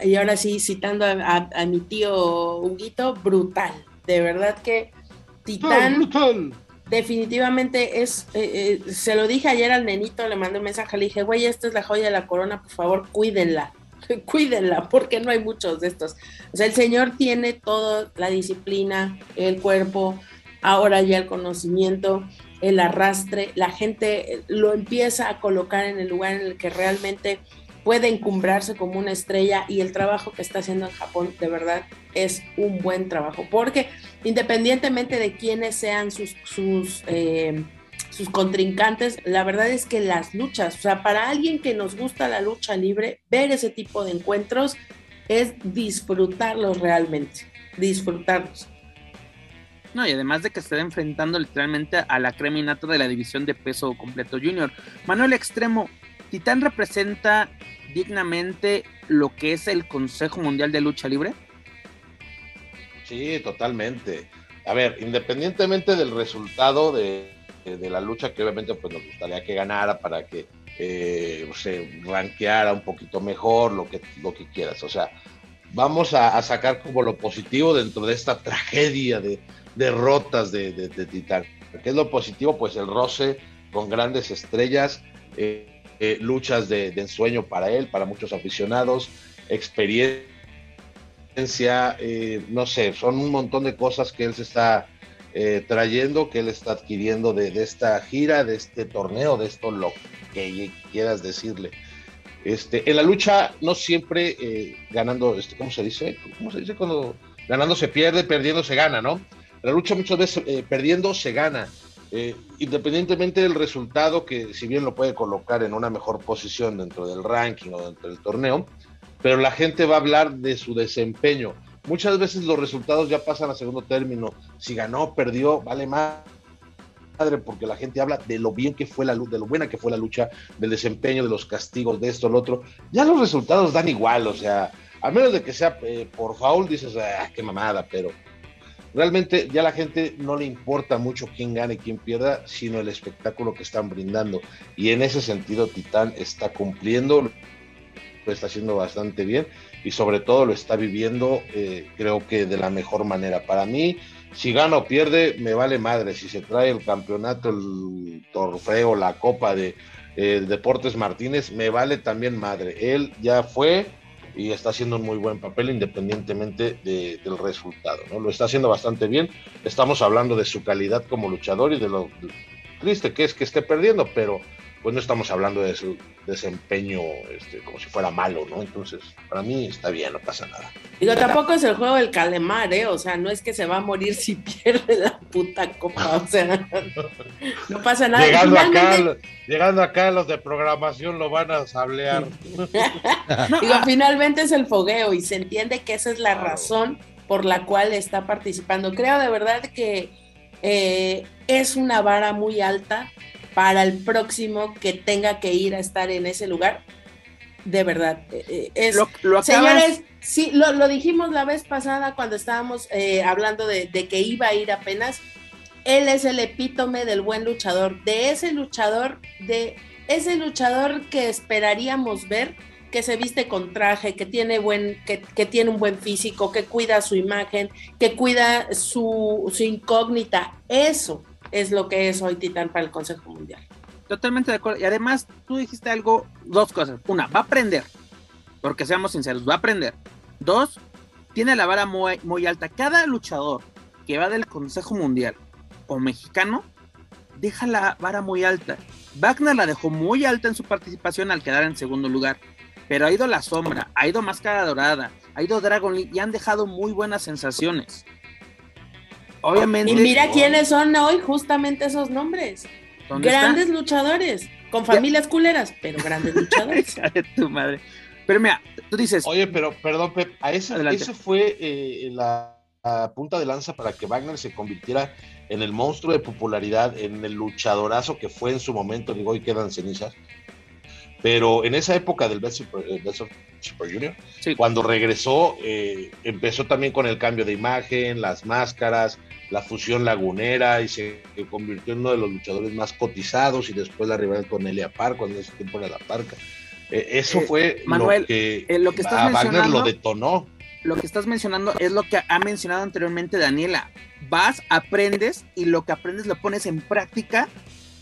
Y ahora sí, citando a, mi tío Huguito, brutal. De verdad que Titán. Definitivamente es, eh, eh, se lo dije ayer al nenito, le mandé un mensaje, le dije, güey, esta es la joya de la corona, por favor, cuídenla, cuídenla, porque no hay muchos de estos. O sea, el señor tiene toda la disciplina, el cuerpo, ahora ya el conocimiento, el arrastre, la gente lo empieza a colocar en el lugar en el que realmente puede encumbrarse como una estrella y el trabajo que está haciendo en Japón de verdad es un buen trabajo, porque independientemente de quiénes sean sus, sus, eh, sus contrincantes, la verdad es que las luchas, o sea, para alguien que nos gusta la lucha libre, ver ese tipo de encuentros es disfrutarlos realmente, disfrutarlos. No, y además de que se está enfrentando literalmente a la creminata de la división de peso completo junior. Manuel Extremo, ¿Titán representa dignamente lo que es el Consejo Mundial de Lucha Libre? Sí, totalmente. A ver, independientemente del resultado de, la lucha, que obviamente pues nos gustaría que ganara para que eh, se ranqueara un poquito mejor, lo que, lo que quieras. O sea, vamos a sacar como lo positivo dentro de esta tragedia de, derrotas de, de, Titán. ¿Qué es lo positivo? Pues el roce con grandes estrellas, eh, eh, luchas de, ensueño para él, para muchos aficionados, experiencia, no sé, son un montón de cosas que él se está trayendo, que él está adquiriendo de, esta gira, de este torneo, de esto lo que quieras decirle. Este, en la lucha no siempre ganando, este, ¿cómo se dice? ¿Cómo se dice cuando ganando se pierde, perdiendo se gana, ¿no? La lucha muchas veces eh, perdiendo se gana. Eh, independientemente del resultado, que si bien lo puede colocar en una mejor posición dentro del ranking o dentro del torneo, pero la gente va a hablar de su desempeño. Muchas veces los resultados ya pasan a segundo término. Si ganó, perdió, vale más porque la gente habla de lo bien que fue la lucha, de lo buena que fue la lucha, del desempeño, de los castigos, de esto, lo otro. Ya los resultados dan igual, o sea, a menos de que sea eh, por foul, dices, ah, qué mamada, pero realmente ya la gente no le importa mucho quién gane y quién pierda, sino el espectáculo que están brindando. Y en ese sentido, Titán está cumpliendo, está haciendo bastante bien y sobre todo lo está viviendo, eh, creo que de la mejor manera. Para mí, si gana o pierde, me vale madre. Si se trae el campeonato, el trofeo, la copa de eh, Deportes Martínez, me vale también madre. Él ya fue y está haciendo un muy buen papel independientemente del resultado. ¿no? Lo está haciendo bastante bien. Estamos hablando de su calidad como luchador y de lo triste que es que esté perdiendo, pero pues no estamos hablando de su desempeño este, como si fuera malo, ¿no? Entonces, para mí está bien, no pasa nada. Digo, tampoco es el juego del calemar, ¿eh? O sea, no es que se va a morir si pierde la puta copa, o sea, no pasa nada. Llegando, acá, llegando acá, los de programación lo van a sablear. Digo, finalmente es el fogueo y se entiende que esa es la razón por la cual está participando. Creo de verdad que eh, es una vara muy alta para el próximo que tenga que ir a estar en ese lugar. De verdad, eh, eh, es, lo, señores, sí, lo, dijimos la vez pasada cuando estábamos eh, hablando de, que iba a ir apenas. Él es el epítome del buen luchador, de ese luchador, de ese luchador que esperaríamos ver, que se viste con traje, que tiene, buen, que, que tiene un buen físico, que cuida su imagen, que cuida su, su incógnita. Eso, es lo que es hoy Titán para el Consejo Mundial. Totalmente de acuerdo. Y además, tú dijiste algo, dos cosas. Una, va a aprender, porque seamos sinceros, va a aprender. Dos, tiene la vara muy, alta. Cada luchador que va del Consejo Mundial o mexicano, deja la vara muy alta. Wagner la dejó muy alta en su participación al quedar en segundo lugar. Pero ha ido La Sombra, ha ido Máscara Dorada, ha ido Dragon League y han dejado muy buenas sensaciones. Obviamente. Y mira quiénes son hoy justamente esos nombres. Grandes luchadores. Con familias culeras, pero grandes luchadores. Tu madre. Pero mira, tú dices, Oye, pero perdón, Pep, a Adelante. eso fue eh, la, la punta de lanza para que Wagner se convirtiera en el monstruo de popularidad, en el luchadorazo que fue en su momento, digo, hoy quedan cenizas. Pero en esa época del Best Super, eh, Best Super Junior, Sí. cuando regresó, eh, empezó también con el cambio de imagen, las máscaras, la fusión lagunera y se convirtió en uno de los luchadores más cotizados y después la rival con Elia Park, cuando en ese tiempo era la Parca. Eh, eso Eh, fue Manuel, lo que, eh, lo que estás a Wagner mencionando- lo detonó. lo que estás mencionando es lo que ha mencionado anteriormente Daniela. Vas, aprendes y lo que aprendes lo pones en práctica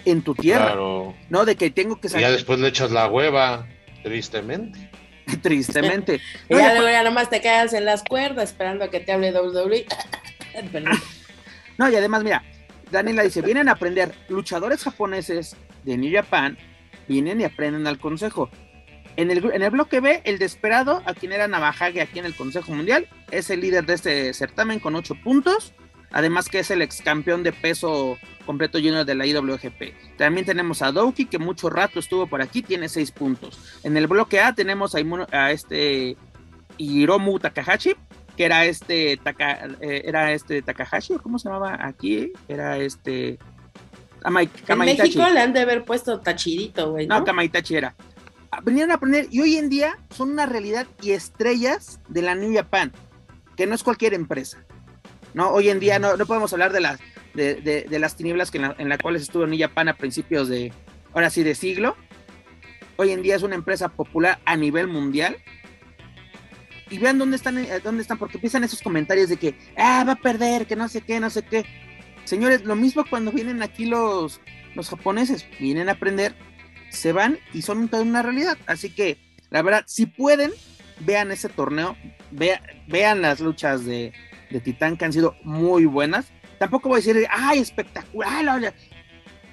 en tu tierra, Claro. ¿no? De que tengo que Y ya salir después le echas la hueva, tristemente. tristemente. No, ya ya nomás te quedas en las cuerdas esperando a que te hable WWE. No, y además, mira, Daniela dice, vienen a aprender luchadores japoneses de New Japan, vienen y aprenden al consejo. En el, en el bloque B, el desesperado, a quien era Navajage aquí en el Consejo Mundial, es el líder de este certamen con 8 puntos, además que es el ex campeón de peso completo junior de la IWGP. También tenemos a Douki, que mucho rato estuvo por aquí, tiene 6 puntos. En el bloque A tenemos a, a este Hiromu Takahashi, que era este, Taka- eh, era este Takahashi, ¿o ¿cómo se llamaba aquí? Era este... Amai- En. México le han de haber puesto tachidito, güey. No, ¿no? Kamaitachi era. Vinieron a aprender y hoy en día son una realidad y estrellas de la New Japan, que no es cualquier empresa. No, hoy en día no, no podemos hablar de las, de, de- de las tinieblas que en, la, en las cuales estuvo New Japan a principios de, ahora sí, de siglo. Hoy en día es una empresa popular a nivel mundial. Y vean dónde están, eh, dónde están, porque empiezan esos comentarios de que, ah, va a perder, que no sé qué, no sé qué. Señores, lo mismo cuando vienen aquí los, los japoneses, vienen a aprender, se van y son toda una realidad. Así que, la verdad, si pueden, vean ese torneo, vea- vean las luchas de, de Titán que han sido muy buenas. Tampoco voy a decir, ay, espectacular. la- la-".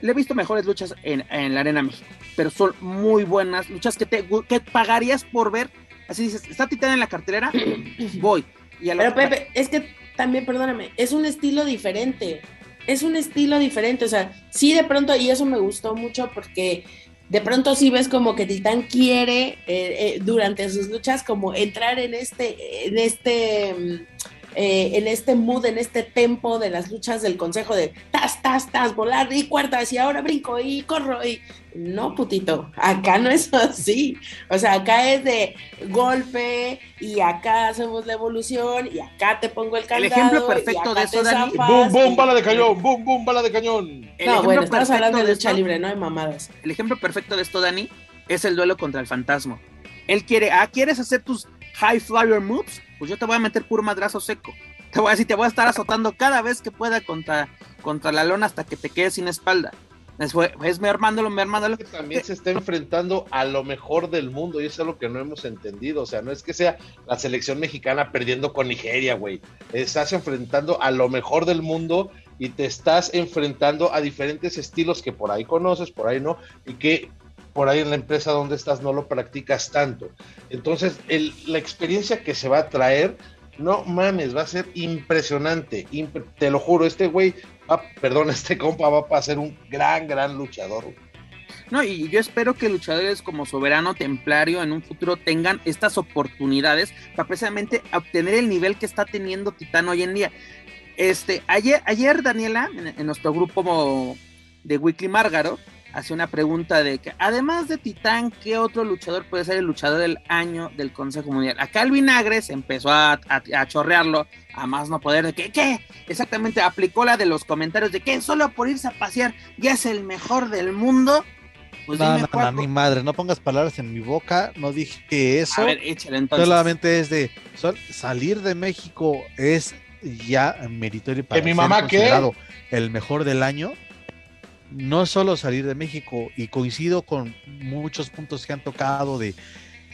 Le he visto mejores luchas en, en la Arena México, pero son muy buenas luchas que, te, que pagarías por ver. Así dices, está Titán en la cartelera, voy. Y a Pero Pepe, es que también, perdóname, es un estilo diferente. Es un estilo diferente. O sea, sí de pronto, y eso me gustó mucho porque de pronto sí ves como que Titán quiere eh, eh, durante sus luchas como entrar en este, en este, mm, eh, en este mood, en este tempo de las luchas del consejo de tas, tas, tas, volar y cuartas y ahora brinco y corro y no, putito, acá no es así. O sea, acá es de golpe y acá hacemos la evolución y acá te pongo el El candado. ejemplo y perfecto acá de eso, Dani, zafas ¡Bum, bum, y- bala de cañón! ¡Bum, bum, bala de cañón! el No, ejemplo bueno, estamos hablando de lucha esto- libre, no de mamadas. El ejemplo perfecto de esto, Dani, es el duelo contra el fantasma. Él quiere, ah, ¿quieres hacer tus high flyer moves? Pues yo te voy a meter puro madrazo seco. Te voy a decir, te voy a estar azotando cada vez que pueda contra, contra la lona hasta que te quedes sin espalda. Es, es me armándolo, me armándolo. que también se está enfrentando a lo mejor del mundo y eso es lo que no hemos entendido. O sea, no es que sea la selección mexicana perdiendo con Nigeria, güey. Estás enfrentando a lo mejor del mundo y te estás enfrentando a diferentes estilos que por ahí conoces, por ahí no, y que por ahí en la empresa donde estás no lo practicas tanto. Entonces, el- la experiencia que se va a traer, no mames, va a ser impresionante. Imp- te lo juro, este güey, va- perdón, este compa va a ser un gran, gran luchador. No, y yo espero que luchadores como Soberano Templario en un futuro tengan estas oportunidades para precisamente obtener el nivel que está teniendo Titán hoy en día. Este, ayer, ayer Daniela, en, en nuestro grupo de Weekly Márgaro, hace una pregunta de que, además de Titán, ¿qué otro luchador puede ser el luchador del año del Consejo Mundial? Acá el Vinagre se empezó a, a- a chorrearlo, a más no poder, de que, ¿qué? Exactamente, aplicó la de los comentarios de que solo por irse a pasear ya es el mejor del mundo. Pues no, dime no, no, ni madre, no pongas palabras en mi boca, no dije eso. A ver, échale entonces. Solamente es de sol- salir de México es ya meritorio para ¿Que mi mamá qué? el mejor del año. No solo salir de México, y coincido con muchos puntos que han tocado de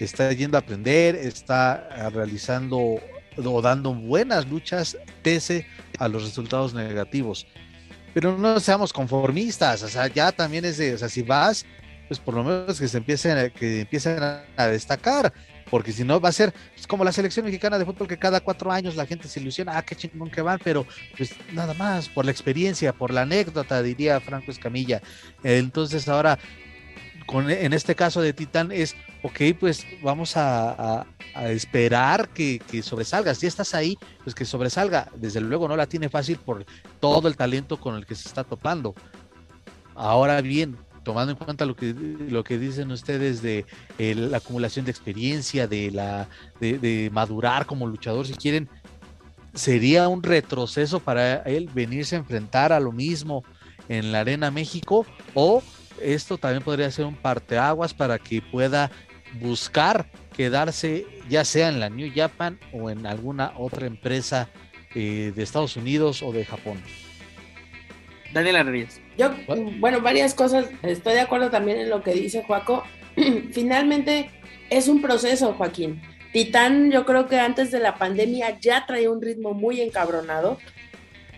está yendo a aprender, está ah, realizando o dando buenas luchas pese a los resultados negativos. Pero no seamos conformistas, o sea, ya también es de, o sea, si vas, pues por lo menos que se empiecen que empiecen a destacar, porque si no va a ser pues, como la selección mexicana de fútbol que cada cuatro años la gente se ilusiona, ah, qué chingón que van, pero pues nada más, por la experiencia, por la anécdota, diría Franco Escamilla. Entonces ahora con, en este caso de Titán es, ok, pues vamos a, esperar que, que, sobresalga. Si estás ahí, pues que sobresalga. Desde luego no la tiene fácil por todo el talento con el que se está topando. Ahora bien, tomando en cuenta lo que, lo que dicen ustedes de la acumulación de experiencia, de, la, de, madurar como luchador, si quieren, sería un retroceso para él venirse a enfrentar a lo mismo en la Arena México o esto también podría ser un parteaguas para que pueda buscar quedarse ya sea en la New Japan o en alguna otra empresa eh, de Estados Unidos o de Japón. Daniela Reyes. Yo, bueno, varias cosas. Estoy de acuerdo también en lo que dice Joaco. Finalmente es un proceso, Joaquín. Titán, yo creo que antes de la pandemia ya traía un ritmo muy encabronado.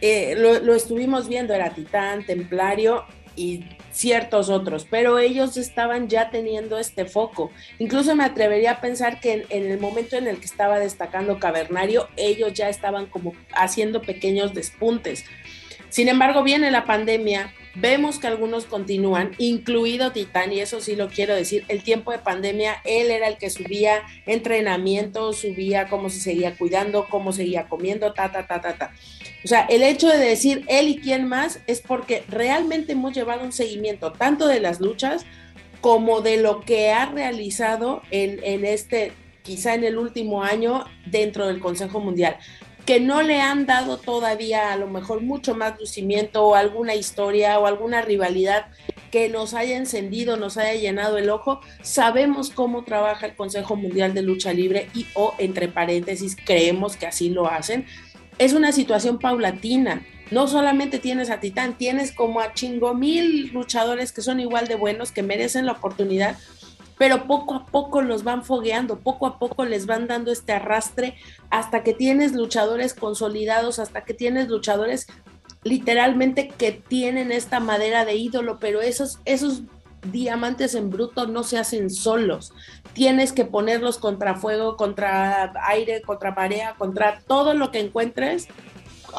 Eh, lo, estuvimos viendo, era Titán, Templario y ciertos otros, pero ellos estaban ya teniendo este foco. Incluso me atrevería a pensar que en, el momento en el que estaba destacando Cavernario, ellos ya estaban como haciendo pequeños despuntes. Sin embargo, viene la pandemia, Vemos que algunos continúan, incluido Titán, y eso sí lo quiero decir, el tiempo de pandemia, él era el que subía entrenamiento, subía cómo se seguía cuidando, cómo seguía comiendo, ta, ta, ta, ta, ta. O sea, el hecho de decir él y quién más es porque realmente hemos llevado un seguimiento tanto de las luchas como de lo que ha realizado en, en este, quizá en el último año dentro del Consejo Mundial que no le han dado todavía a lo mejor mucho más lucimiento o alguna historia o alguna rivalidad que nos haya encendido, nos haya llenado el ojo, sabemos cómo trabaja el Consejo Mundial de Lucha Libre y o entre paréntesis creemos que así lo hacen. Es una situación paulatina. No solamente tienes a Titán, tienes como a chingo mil luchadores que son igual de buenos, que merecen la oportunidad, pero poco a poco los van fogueando, poco a poco les van dando este arrastre hasta que tienes luchadores consolidados, hasta que tienes luchadores literalmente que tienen esta madera de ídolo, pero esos, esos diamantes en bruto no se hacen solos. Tienes que ponerlos contra fuego, contra aire, contra marea, contra todo lo que encuentres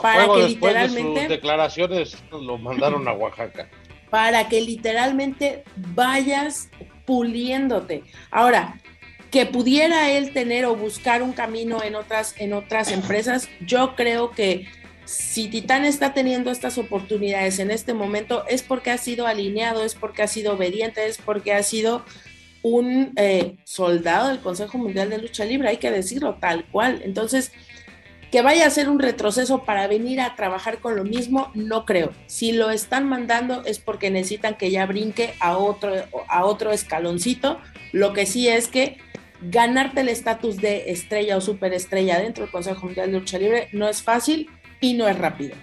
para que literalmente declaraciones lo mandaron a Oaxaca. Para que literalmente vayas puliéndote. Ahora, que pudiera él tener o buscar un camino en otras, en otras empresas, yo creo que si Titán está teniendo estas oportunidades en este momento es porque ha sido alineado, es porque ha sido obediente, es porque ha sido un eh, soldado del Consejo Mundial de Lucha Libre, hay que decirlo tal cual. Entonces, que vaya a ser un retroceso para venir a trabajar con lo mismo, no creo. Si lo están mandando es porque necesitan que ya brinque a otro, a otro escaloncito. Lo que sí es que ganarte el estatus de estrella o superestrella dentro del Consejo Mundial de Lucha Libre no es fácil y no es rápido.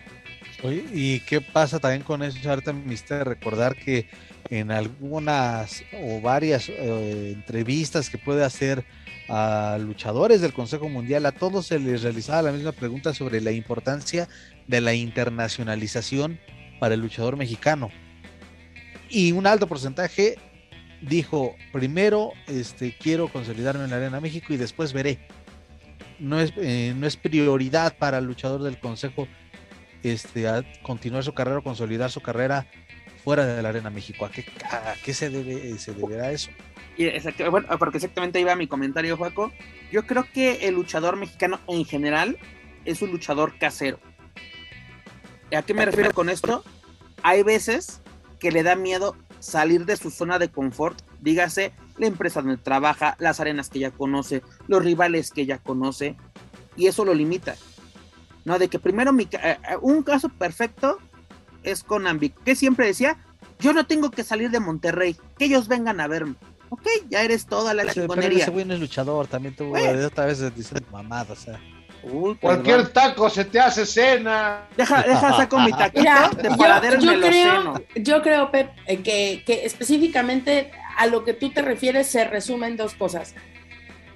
¿y qué pasa también con eso? Ahorita me de recordar que en algunas o varias eh, entrevistas que puede hacer a luchadores del Consejo Mundial, a todos se les realizaba la misma pregunta sobre la importancia de la internacionalización para el luchador mexicano. Y un alto porcentaje dijo, primero este, quiero consolidarme en la Arena México y después veré. No es, eh, no es prioridad para el luchador del Consejo este, continuar su carrera o consolidar su carrera fuera de la Arena México. ¿A qué, a qué se, debe, se deberá eso? bueno, porque exactamente va mi comentario, Juaco. Yo creo que el luchador mexicano en general es un luchador casero. ¿A qué me refiero con esto? Hay veces que le da miedo salir de su zona de confort, dígase la empresa donde trabaja, las arenas que ya conoce, los rivales que ya conoce, y eso lo limita. ¿No? De que primero mi, eh, eh, un caso perfecto es con Ambic, que siempre decía, yo no tengo que salir de Monterrey, que ellos vengan a verme ok, ya eres toda la chingonería. ese güey no es luchador, también tuvo otra vez diciendo mamada, o sea. Cualquier taco se te hace cena. Deja, deja saco mi taquito de yo, yo creo, yo creo, Pep, que, que específicamente a lo que tú te refieres se resumen dos cosas.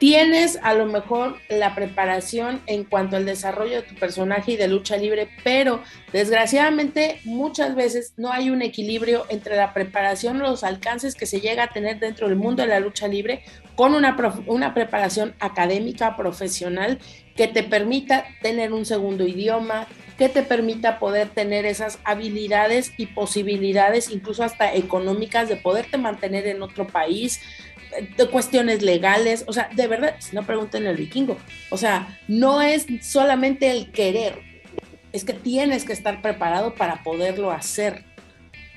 Tienes a lo mejor la preparación en cuanto al desarrollo de tu personaje y de lucha libre, pero desgraciadamente muchas veces no hay un equilibrio entre la preparación, los alcances que se llega a tener dentro del mundo de la lucha libre con una, una preparación académica, profesional, que te permita tener un segundo idioma, que te permita poder tener esas habilidades y posibilidades, incluso hasta económicas, de poderte mantener en otro país, de cuestiones legales, o sea, de verdad, si no pregunten el vikingo, o sea, no es solamente el querer, es que tienes que estar preparado para poderlo hacer.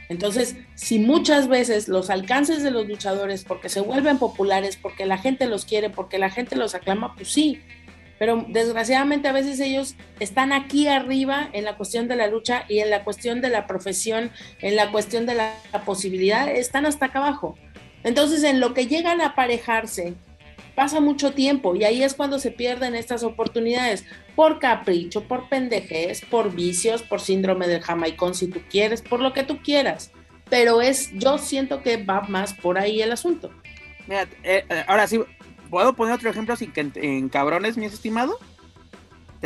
Entonces, si muchas veces los alcances de los luchadores, porque se vuelven populares, porque la gente los quiere, porque la gente los aclama, pues sí, pero desgraciadamente a veces ellos están aquí arriba en la cuestión de la lucha y en la cuestión de la profesión, en la cuestión de la posibilidad, están hasta acá abajo. Entonces, en lo que llegan a aparejarse, pasa mucho tiempo y ahí es cuando se pierden estas oportunidades por capricho, por pendejez, por vicios, por síndrome del jamaicón si tú quieres, por lo que tú quieras. Pero es, yo siento que va más por ahí el asunto. Mira, eh, eh, ahora sí, ¿puedo poner otro ejemplo sin que en, cabrones, mi estimado?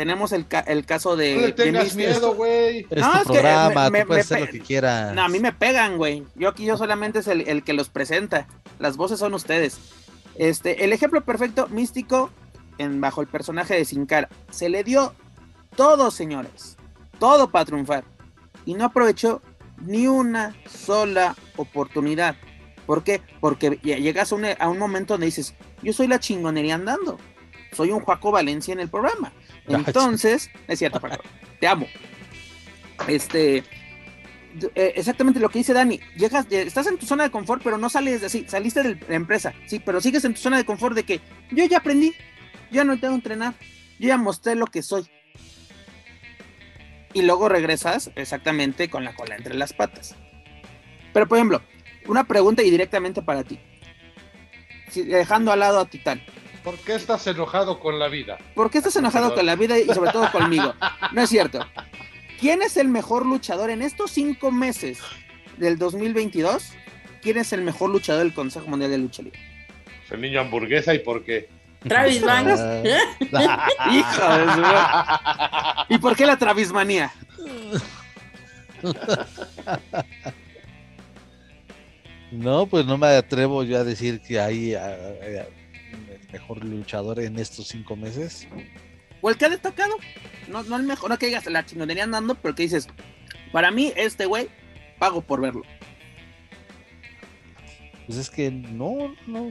Tenemos el, el caso de. No le tengas miedo, güey. no, es programa, que tú puedes hacer lo que quieras. No, a mí me pegan, güey. Yo aquí yo solamente es el, el, que los presenta. Las voces son ustedes. Este, el ejemplo perfecto, místico, en, bajo el personaje de Sin Cara. Se le dio todo, señores. Todo para triunfar. Y no aprovechó ni una sola oportunidad. ¿Por qué? Porque llegas a un, a un momento donde dices, yo soy la chingonería andando. Soy un Juaco Valencia en el programa. Entonces, es cierto, te amo. Este, eh, exactamente lo que dice Dani, llegas, estás en tu zona de confort, pero no sales de así, saliste de la empresa, sí, pero sigues en tu zona de confort de que yo ya aprendí, ya no tengo que entrenar, yo ya mostré lo que soy. Y luego regresas exactamente con la cola entre las patas. Pero por ejemplo, una pregunta y directamente para ti. dejando al lado a Titán. ¿Por qué estás enojado con la vida? ¿Por qué estás enojado con la vida y sobre todo conmigo? No es cierto. ¿Quién es el mejor luchador en estos cinco meses del 2022? ¿Quién es el mejor luchador del Consejo Mundial de Lucha Libre? El niño hamburguesa y por qué. Travis Banks. Hijo de su... ¿Y por qué la Travismanía? No, pues no me atrevo yo a decir que hay mejor luchador en estos cinco meses. O el que ha destacado. No, no el mejor, no que digas la chingonería andando, pero que dices, para mí, este güey, pago por verlo. Pues es que no, no.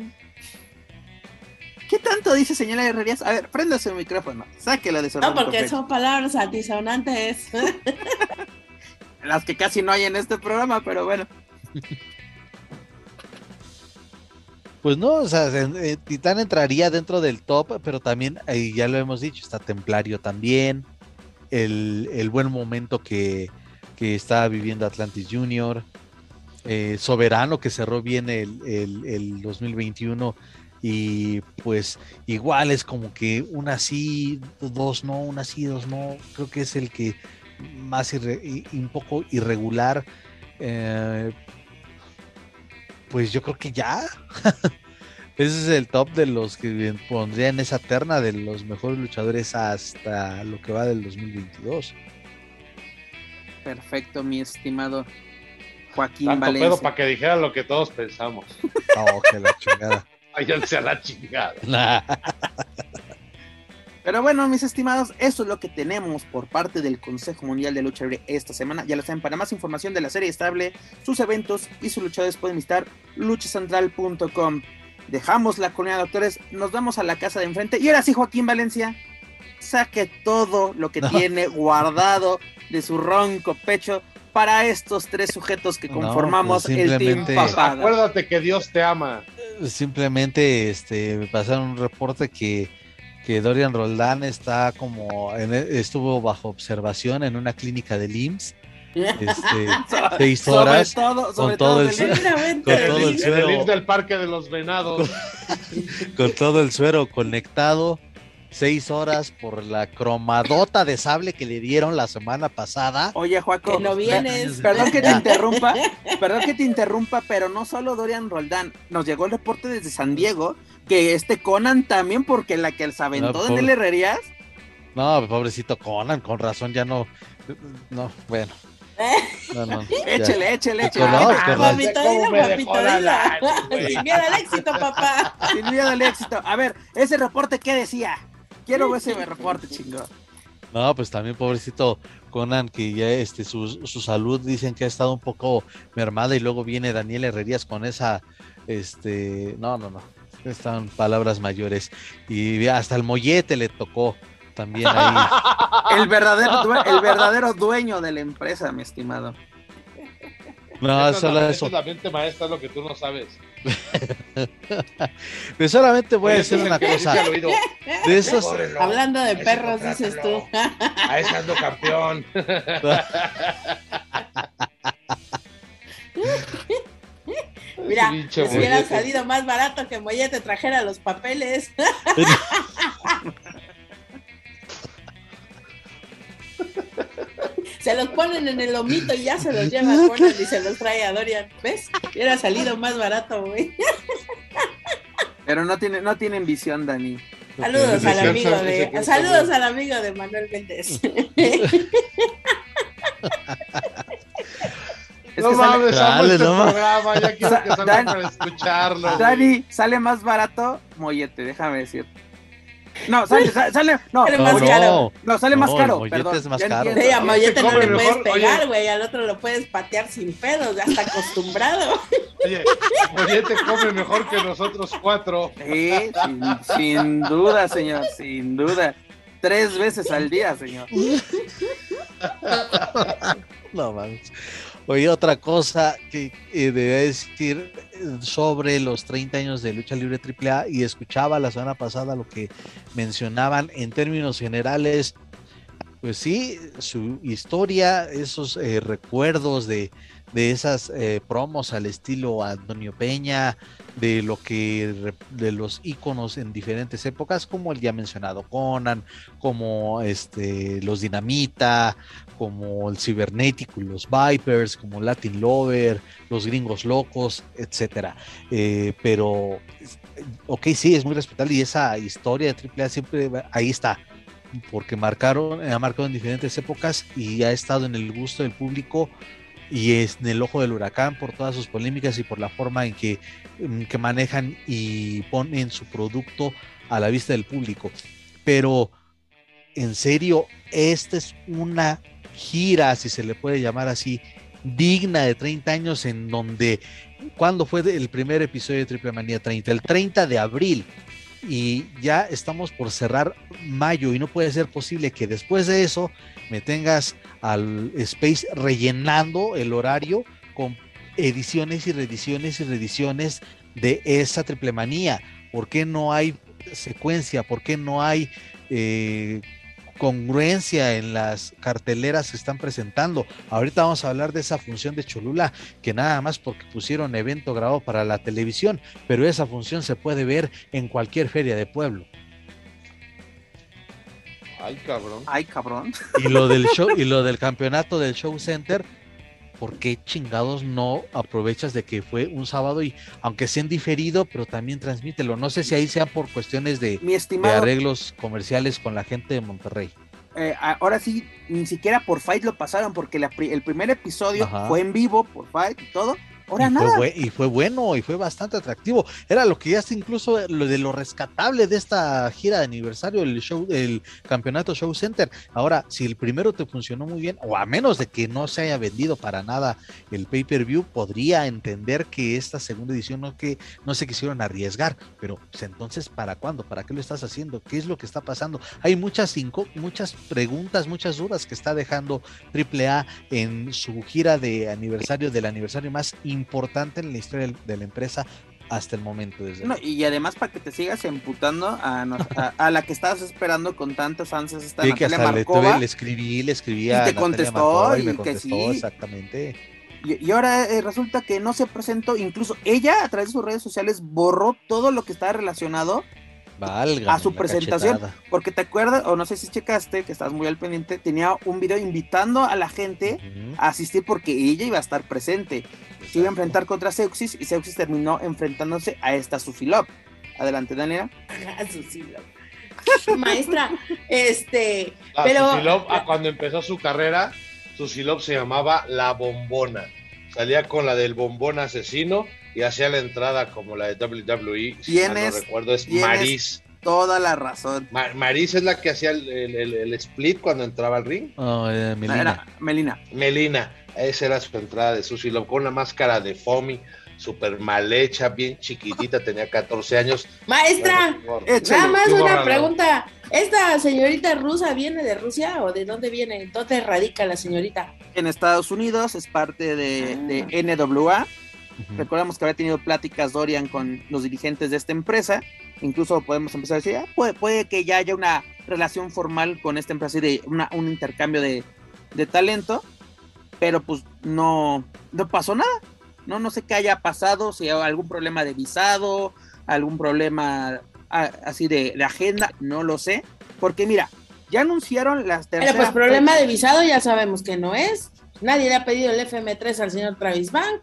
¿Qué tanto dice señora Herrerías? A ver, prenda su micrófono, sáquela de su No, porque son palabras altisonantes. Las que casi no hay en este programa, pero bueno. Pues no, o sea, eh, Titán entraría dentro del top, pero también, ahí ya lo hemos dicho, está Templario también, el, buen momento que, que, está viviendo Atlantis Junior, eh, Soberano que cerró bien el, el, 2021 y pues igual es como que una sí, dos no, una sí, dos no, creo que es el que más un poco irregular. Pues yo creo que ya. Ese es el top de los que pondría en esa terna de los mejores luchadores hasta lo que va del 2022. Perfecto, mi estimado Joaquín Tanto pedo para que dijera lo que todos pensamos. No, que la chingada. Váyanse a la chingada. Pero bueno, mis estimados, eso es lo que tenemos por parte del Consejo Mundial de Lucha Libre esta semana. Ya lo saben, para más información de la serie estable, sus eventos y sus luchadores pueden visitar luchacentral.com. Dejamos la colonia de doctores, nos vamos a la casa de enfrente. Y ahora sí, Joaquín Valencia, saque todo lo que tiene guardado de su ronco pecho para estos tres sujetos que conformamos pues el Team Papada. Acuérdate que Dios te ama. Simplemente este, me pasaron un reporte que que Dorian Roldán está como e, estuvo bajo observación en una clínica de IMSS este, seis horas con todo, el, suero. Del parque de los venados. Con todo el suero conectado seis horas por la cromadota de sable que le dieron la semana pasada. Oye, Juaco, que no vienes. Perdón que te interrumpa, perdón que te interrumpa, pero no solo Dorian Roldán, nos llegó el reporte desde San Diego que este Conan también, porque la que se aventó No, en pobre- el Herrerías. No, pobrecito Conan, con razón ya no. No, bueno. No, no. Échele, échele, échele. Sin miedo al éxito, papá. Sin miedo al éxito. A ver, ese reporte, ¿qué decía? Quiero ver ese reporte, chingón. No, pues también pobrecito Conan, que ya este, su, su salud dicen que ha estado un poco mermada y luego viene Daniel Herrerías con esa, este, no, no, no, están palabras mayores y hasta el mollete le tocó también ahí. El verdadero, el verdadero dueño de la empresa, mi estimado. No, Esa es solo eso. es la mente maestra, es lo que tú no sabes. Pero solamente voy a decir una cosa, al oído, de esos, "Cóbrelo, Hablando de perros, dices tú. A ese ando campeón. Mira, les hubiera salido más barato que Mollete trajera los papeles. Se los ponen en el lomito y ya se los lleva a Conan y se los trae a Dorian. ¿Ves? Hubiera salido más barato, güey. Pero no, tiene, no tienen visión, Dani. Saludos al amigo de, saludos al amigo de Manuel Méndez. Es no que sale- mames, amo Dale, este no programa, ya quiero que salga para escucharlo. güey. Dani, sale más barato mollete, déjame decir. No, sale, sale, sale- no, Sale no, más caro. no, no, sale más No, caro. mollete perdón, es más caro. Sí, a Mollete no le puedes pegar, güey. Al otro lo puedes patear sin pedos, ya está acostumbrado. Oye, Mollete come mejor que nosotros cuatro. Sí, sin, sin duda, señor, sin duda. Tres veces al día, señor. No mames. Oye, otra cosa que eh, debía decir eh, sobre los 30 años de lucha libre AAA y escuchaba la semana pasada lo que mencionaban en términos generales. Pues sí, su historia, esos eh, recuerdos de, de esas promos al estilo Antonio Peña, de lo que de los íconos en diferentes épocas, como el ya mencionado Conan, como este los Dinamita, como el Cibernético y los Vipers, como Latin Lover, los Gringos Locos, etcétera. Eh, pero, ok, sí, es muy respetable y esa historia de AAA siempre ahí está, porque marcaron, ha marcado en diferentes épocas y ha estado en el gusto del público y es en el ojo del huracán por todas sus polémicas y por la forma en que, que manejan y ponen su producto a la vista del público. Pero, en serio, esta es una gira, si se le puede llamar así, digna de 30 años en donde, ¿cuándo fue el primer episodio de Triple Manía 30? El 30 de abril. Y ya estamos por cerrar mayo y no puede ser posible que después de eso me tengas al Space rellenando el horario con ediciones y reediciones y reediciones de esa triple manía. ¿Por qué no hay secuencia? ¿Por qué no hay eh, congruencia en las carteleras que están presentando? Ahorita vamos a hablar de esa función de Cholula, que nada más porque pusieron evento grabado para la televisión, pero esa función se puede ver en cualquier feria de pueblo. Ay, cabrón. Ay, cabrón. Y lo del show y lo del campeonato del show center, ¿por qué chingados no aprovechas de que fue un sábado y aunque sea en diferido, pero también transmítelo? No sé si ahí sea por cuestiones de, Mi de estimado, arreglos comerciales con la gente de Monterrey. eh, ahora sí, ni siquiera por Fight lo pasaron, porque la el primer episodio Ajá. fue en vivo por Fight y todo. Ahora y, fue nada. bue- y fue bueno y fue bastante atractivo. Era lo que ya está incluso lo de lo rescatable de esta gira de aniversario del show, del campeonato Show Center. Ahora, si el primero te funcionó muy bien, o a menos de que no se haya vendido para nada el pay-per-view, podría entender que esta segunda edición no que no se quisieron arriesgar. Pero pues, entonces, ¿para cuándo? ¿Para qué lo estás haciendo? ¿Qué es lo que está pasando? Hay muchas muchas preguntas, muchas dudas que está dejando AAA en su gira de aniversario, del aniversario más importante en la historia de la empresa hasta el momento. Desde No, y además para que te sigas emputando a, nos- a- a la que estabas esperando con tantas ansias esta Sí, que le, le escribí, le escribí Y a te Natalia contestó, Markova y me y que contestó sí. exactamente. y, y ahora eh, resulta que no se presentó, incluso ella a través de sus redes sociales borró todo lo que estaba relacionado, Válgame A su la presentación. cachetada. porque te acuerdas, o no sé si checaste, que estás muy al pendiente, tenía un video invitando a la gente a asistir porque ella iba a estar presente. Se iba a enfrentar contra Seuxis y Seuxis terminó enfrentándose a esta Sufilop. Adelante, Daniela. Love. Maestra, este, Ah, pero cuando empezó su carrera, Susi Love se llamaba La Bombona. Salía con la del bombón asesino y hacía la entrada como la de WWE. Si mal no recuerdo, es Maris. Toda la razón. Ma- Maris es la que hacía el, el- el- el split cuando entraba al ring. No, eh, Melina. Era Melina. Melina, esa era su entrada de Sushi Love con una máscara de Fomi, súper mal hecha, bien chiquitita, tenía 14 años. maestra, Bueno, nada más una pregunta. ¿Esta señorita rusa viene de Rusia o de dónde viene? ¿Dónde radica la señorita? En Estados Unidos es parte de, Ah. de NWA. Recordamos que había tenido pláticas Dorian con los dirigentes de esta empresa. Incluso podemos empezar a decir, ah, puede, puede que ya haya una relación formal con esta empresa y de una- un intercambio de, de talento. Pero pues no, no pasó nada. No, no sé qué haya pasado, si hay algún problema de visado, algún problema ah, así de, de agenda, no lo sé. Porque mira, ya anunciaron las Pero terceras pues problema de visado ya sabemos que no es. Nadie le ha pedido el FM3 al señor Travis Bank.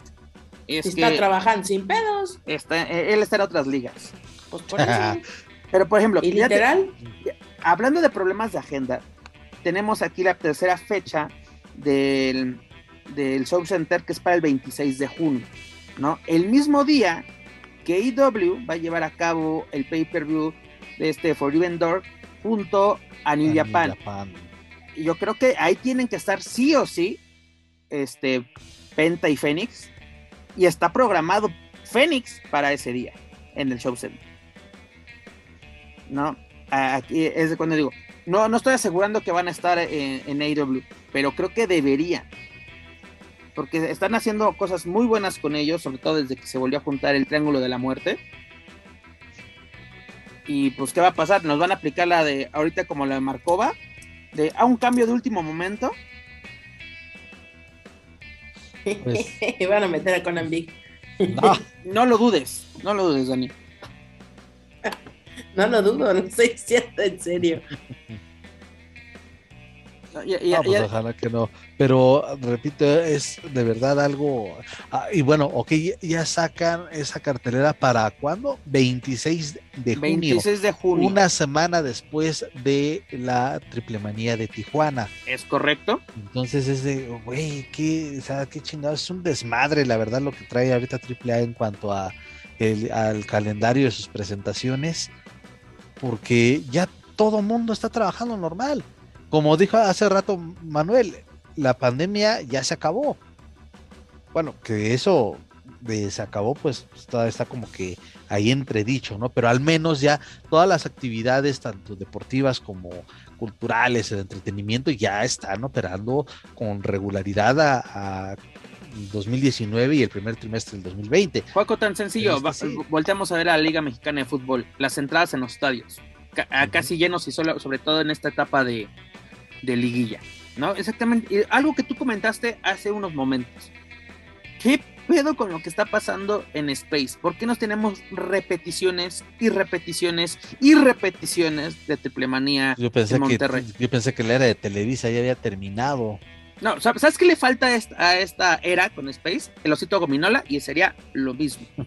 Es que está trabajando sin pedos. está- eh, él está en otras ligas. Pues por eso. Pero por ejemplo, y fíjate, literal, hablando de problemas de agenda, tenemos aquí la tercera fecha del, del Show Center que es para el 26 de junio, ¿no? El mismo día que AEW va a llevar a cabo el pay-per-view de este Forbidden Door junto a New New Japan. Yo creo que ahí tienen que estar sí o sí este Penta y Fénix y está programado Fénix para ese día en el show. No, aquí es de cuando digo, no, no estoy asegurando que van a estar en, en AEW, pero creo que deberían. Porque están haciendo cosas muy buenas con ellos, sobre todo desde que se volvió a juntar el Triángulo de la Muerte. Y pues, ¿qué va a pasar? Nos van a aplicar la de ahorita como la de Markova, de a un cambio de último momento. Pues- van a meter a Conan Big. No, No lo dudes, no lo dudes, Dani. No lo dudo, no estoy diciendo en serio. No, pues ya- ojalá que no. Pero repito, es de verdad algo. ah, y bueno, ok, ya- sacan esa cartelera para cuándo? 26 de junio. 26 de junio. Una semana después de la triple manía de Tijuana. ¿Es correcto? Entonces es de, güey, qué, o sea, qué chingados, es un desmadre, la verdad, lo que trae ahorita AAA en cuanto a el- al calendario de sus presentaciones, porque ya todo mundo está trabajando normal. Como dijo hace rato Manuel, la pandemia ya se acabó. Bueno, que eso de se acabó, pues todavía está como que ahí entredicho, ¿no? Pero al menos ya todas las actividades, tanto deportivas como culturales, de entretenimiento, ya están operando con regularidad a, a 2019 y el primer trimestre del 2020. Juego tan sencillo. Este sí. Volteamos a ver a la Liga Mexicana de Fútbol. Las entradas en los estadios. ca- casi llenos y solo, sobre todo en esta etapa de, de liguilla. ¿No? Exactamente. Algo que tú comentaste hace unos momentos. ¿Qué pedo con lo que está pasando en Space? ¿Por qué nos tenemos repeticiones y repeticiones y repeticiones de triplemanía Yo pensé en que Monterrey? yo pensé que la era de Televisa ya había terminado. No, ¿sab- ¿sabes qué le falta a esta era con Space? El osito gominola y sería lo mismo.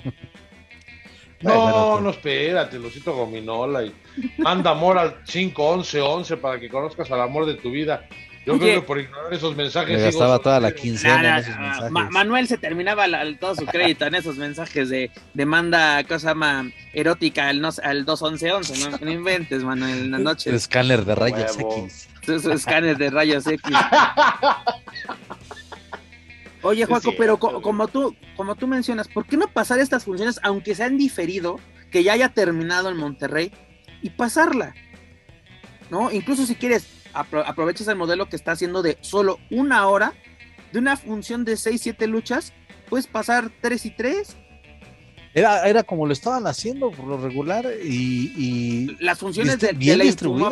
No, no, espérate, Lucito Gominola. Y manda amor al 51111 para que conozcas al amor de tu vida. Yo Oye. creo que por ignorar esos mensajes. Me sigo gastaba toda la quincena en esos ah, mensajes. Ma- Manuel se terminaba la- todo su crédito en esos mensajes de, de manda cosa más erótica al, no, al 21111, ¿no? No inventes, Manuel, en las el noches. escáner de rayos Huevo. X. Su, su escáner de rayos X. Oye, Juaco, pero co- como tú, como tú mencionas, ¿por qué no pasar estas funciones, aunque se han diferido, que ya haya terminado en Monterrey, y pasarla? ¿No? Incluso si quieres, apro- aprovechas el modelo que está haciendo de solo una hora, de una función de 6, 7 luchas, puedes pasar 3 y 3. Era, era como lo estaban haciendo por lo regular y, y Las funciones de bien la distribuidas.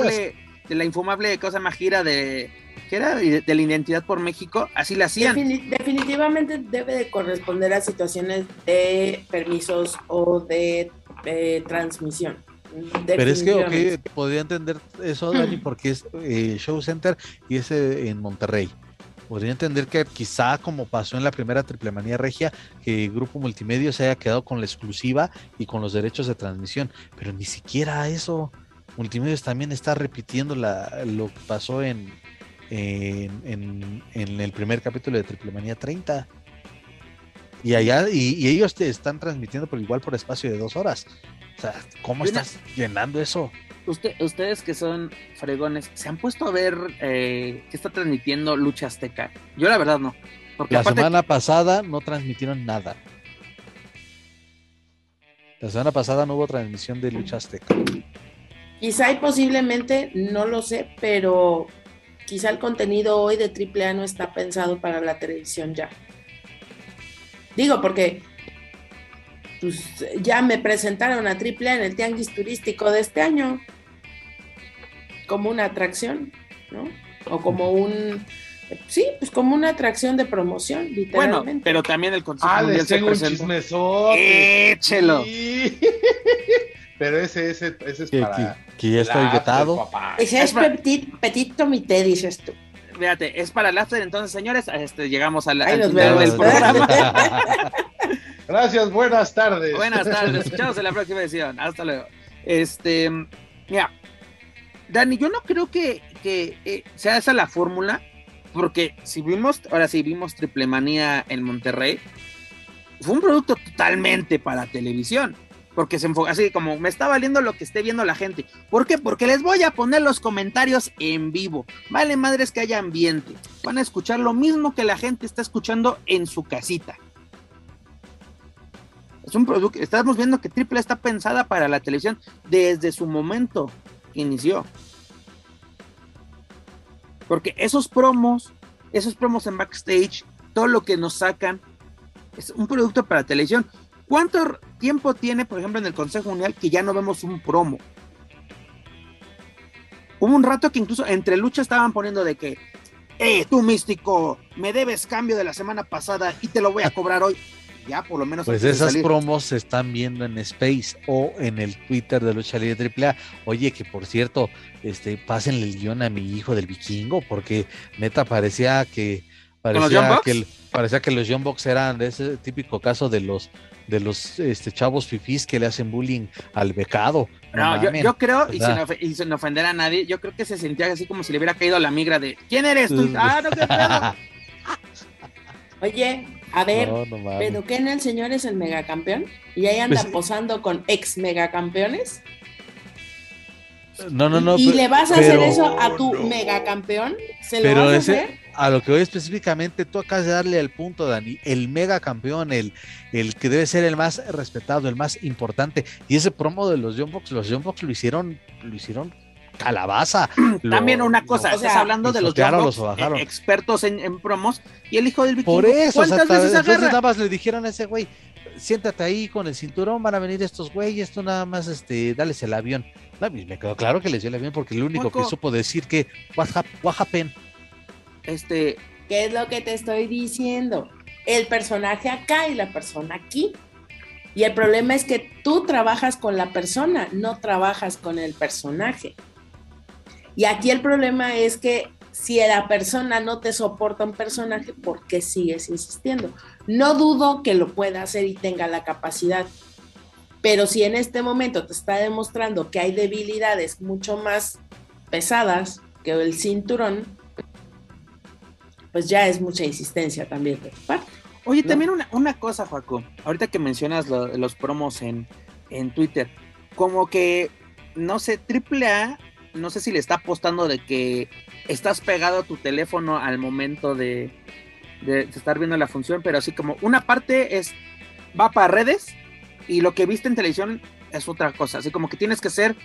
De la infumable cosa más gira de, ¿qué era? De, de la identidad por México, así la hacían. Defini- definitivamente debe de corresponder a situaciones de permisos o de transmisión. Pero es que, Definitivamente. ok, podría entender eso, Dani, porque es eh, Show Center y es eh, en Monterrey. podría entender que quizá como pasó en la primera Triple Manía Regia, que Grupo Multimedia se haya quedado con la exclusiva y con los derechos de transmisión, pero ni siquiera eso. Multimedios también está repitiendo la, lo que pasó en, en, en- en el primer capítulo de Triple Manía 30. Y allá, y, y ellos te están transmitiendo por igual por espacio de dos horas. O sea, ¿cómo estás llenando eso? Usted- ustedes que son fregones, ¿se han puesto a ver eh, qué está transmitiendo Lucha Azteca? Yo la verdad no. Porque La aparte, semana pasada no transmitieron nada. La semana pasada no hubo transmisión de Lucha Azteca. Quizá y posiblemente, no lo sé, pero quizá el contenido hoy de AAA no está pensado para la televisión ya. Digo, porque pues, ya me presentaron a AAA en el tianguis turístico de este año como una atracción, ¿no? O como un, sí, pues como una atracción de promoción, bueno, literalmente. pero también el Consejo Ah, Mundial les se un chismesote. Échelo. Sí. Pero ese, ese, ese es Que, para. que- ya está papá. Ese es Es para- petit, petit comité, dices tú. Fíjate, es para el after, entonces, señores, este, llegamos al, final vemos. del programa. Gracias, buenas tardes. Buenas tardes, escuchamos en la próxima edición. Hasta luego. Este, mira, Dani, yo no creo que, que eh, sea esa la fórmula, porque si vimos, ahora sí vimos Triple Manía en Monterrey, fue un producto totalmente para televisión. Porque se enfoca así como me está valiendo lo que esté viendo la gente. ¿Por qué? Porque les voy a poner los comentarios en vivo. Vale madres que haya ambiente. Van a escuchar lo mismo que la gente está escuchando en su casita. Es un producto, estamos viendo que Triple está pensada para la televisión desde su momento que inició. Porque esos promos, esos promos en backstage, todo lo que nos sacan, es un producto para televisión. ¿Cuánto tiempo tiene, por ejemplo, en el Consejo Mundial que ya no vemos un promo? Hubo un rato que incluso entre lucha estaban poniendo de que, eh, tú místico, me debes cambio de la semana pasada y te lo voy a cobrar hoy. Ya, por lo menos. Pues esas salir. promos se están viendo en Space o en el Twitter de Lucha Libre AAA. Oye, que por cierto, este, pásenle el guion a mi hijo del vikingo, porque neta parecía que parecía que, el- parecía que los Young Bucks eran de ese típico caso de los de los este, chavos fifís que le hacen bullying al becado. No No, yo, creo, y sin, y sin ofender a nadie, yo creo que se sentía así como si le hubiera caído la migra de ¿quién eres tú? ah, no, qué pedo. Oye, a ver, No, no mames. ¿pero qué en el señor es el megacampeón? ¿Y ahí anda Pues- posando con ex megacampeones? no, no, no. ¿Y le vas a pero- hacer eso a tu No. megacampeón? ¿Se lo Pero vas a ese, hacer? A lo que voy específicamente, tú acabas de darle al punto, Dani, el mega campeón, el, el que debe ser el más respetado, el más importante. Y ese promo de los Young Bucks, los Young Bucks lo hicieron, lo hicieron calabaza. Lo- También una cosa, o estás sea, hablando de los los eh, expertos en, en promos, y el hijo del vikingo. Por eso, o sea, ¿cuántas veces entonces agarra? nada más le dijeron a ese güey, siéntate ahí con el cinturón, van a venir estos güeyes, tú nada más este, dales el avión. No, me quedó claro que les dio el avión porque el único que supo decir que what, hap- what happened? Este, ¿Qué es lo que te estoy diciendo? El personaje acá y la persona aquí. Y el problema es que tú trabajas con la persona, no trabajas con el personaje. Y aquí el problema es que si la persona no te soporta un personaje, ¿por qué sigues insistiendo? No dudo que lo pueda hacer y tenga la capacidad. Pero si en este momento te está demostrando que hay debilidades mucho más pesadas que el cinturón, pues ya es mucha insistencia también de tu parte. Oye, ¿no? también una, una cosa, Joaco, ahorita que mencionas lo- los promos en, en Twitter, como que, no sé, AAA, no sé si le está apostando de que estás pegado a tu teléfono al momento de, de- de estar viendo la función, pero así como una parte es, va para redes y lo que viste en televisión es otra cosa, así como que tienes que ser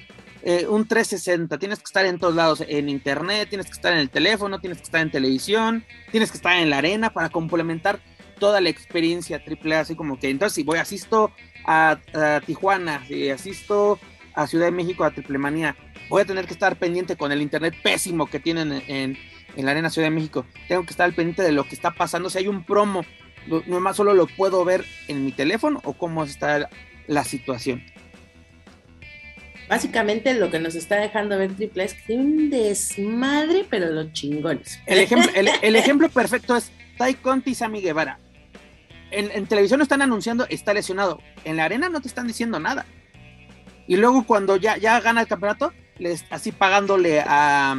eh, un 360, tienes que estar en todos lados, en internet, tienes que estar en el teléfono, tienes que estar en televisión, tienes que estar en la arena para complementar toda la experiencia AAA, así como que entonces si voy, asisto a, a Tijuana, si asisto a Ciudad de México a Triple Manía, voy a tener que estar pendiente con el internet pésimo que tienen en, la Arena Ciudad de México, tengo que estar al pendiente de lo que está pasando, si hay un promo, nomás solo lo puedo ver en mi teléfono o cómo está la situación. Básicamente lo que nos está dejando ver Triple es que tiene un desmadre, pero los chingones. El ejemplo, el, el ejemplo perfecto es Tai Conti y Sammy Guevara. En, en televisión no están anunciando está lesionado. En la arena no te están diciendo nada. Y luego cuando ya, ya gana el campeonato, les, así pagándole a,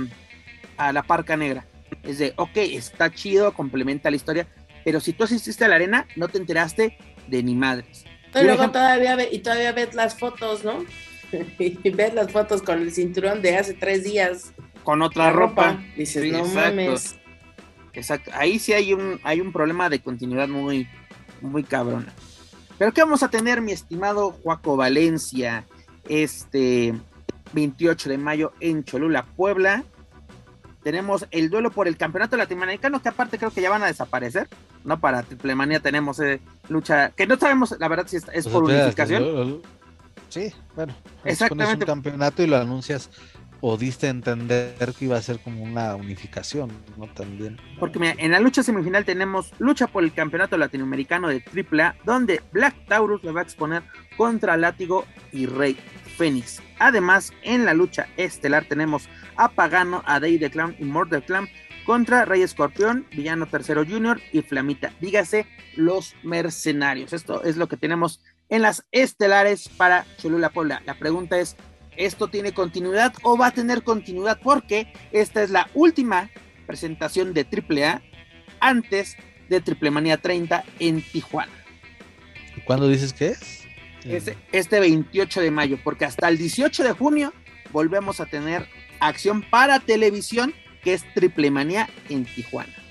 a la parca negra. Es de, ok, está chido, complementa la historia, pero si tú asististe a la arena, no te enteraste de ni madres. Y luego ejemplo- todavía, ve- y todavía ves las fotos, ¿no? y ves las fotos con el cinturón de hace tres días. con otra La ropa. Dices, Sí, no exacto. mames. Exacto. Ahí sí hay un, hay un problema de continuidad muy, muy cabrona. Pero ¿qué vamos a tener, mi estimado Juaco Valencia, este 28 de mayo en Cholula, Puebla? Tenemos el duelo por el campeonato latinoamericano, que aparte creo que ya van a desaparecer. No para Triple Manía tenemos eh, lucha, que no sabemos la verdad si es, es O sea, por unificación. Sí, bueno. Exactamente. Exactamente. un campeonato y lo anuncias o diste a entender que iba a ser como una unificación, ¿no? También. Porque mira, en la lucha semifinal tenemos lucha por el campeonato latinoamericano de AAA, donde Black Taurus le va a exponer contra Látigo y Rey Fénix. Además, en la lucha estelar tenemos a Pagano, a Day the Clown y Murder Clown contra Rey Escorpión, Villano Tercero Junior y Flamita. Dígase los mercenarios. Esto es lo que tenemos en las estelares para Cholula Puebla. La pregunta es, ¿esto tiene continuidad o va a tener continuidad? Porque esta es la última presentación de AAA antes de Triple Manía 30 en Tijuana. ¿Y ¿Cuándo dices que es? Este, este 28 de mayo, porque hasta el 18 de junio volvemos a tener acción para televisión que es Triple Manía en Tijuana.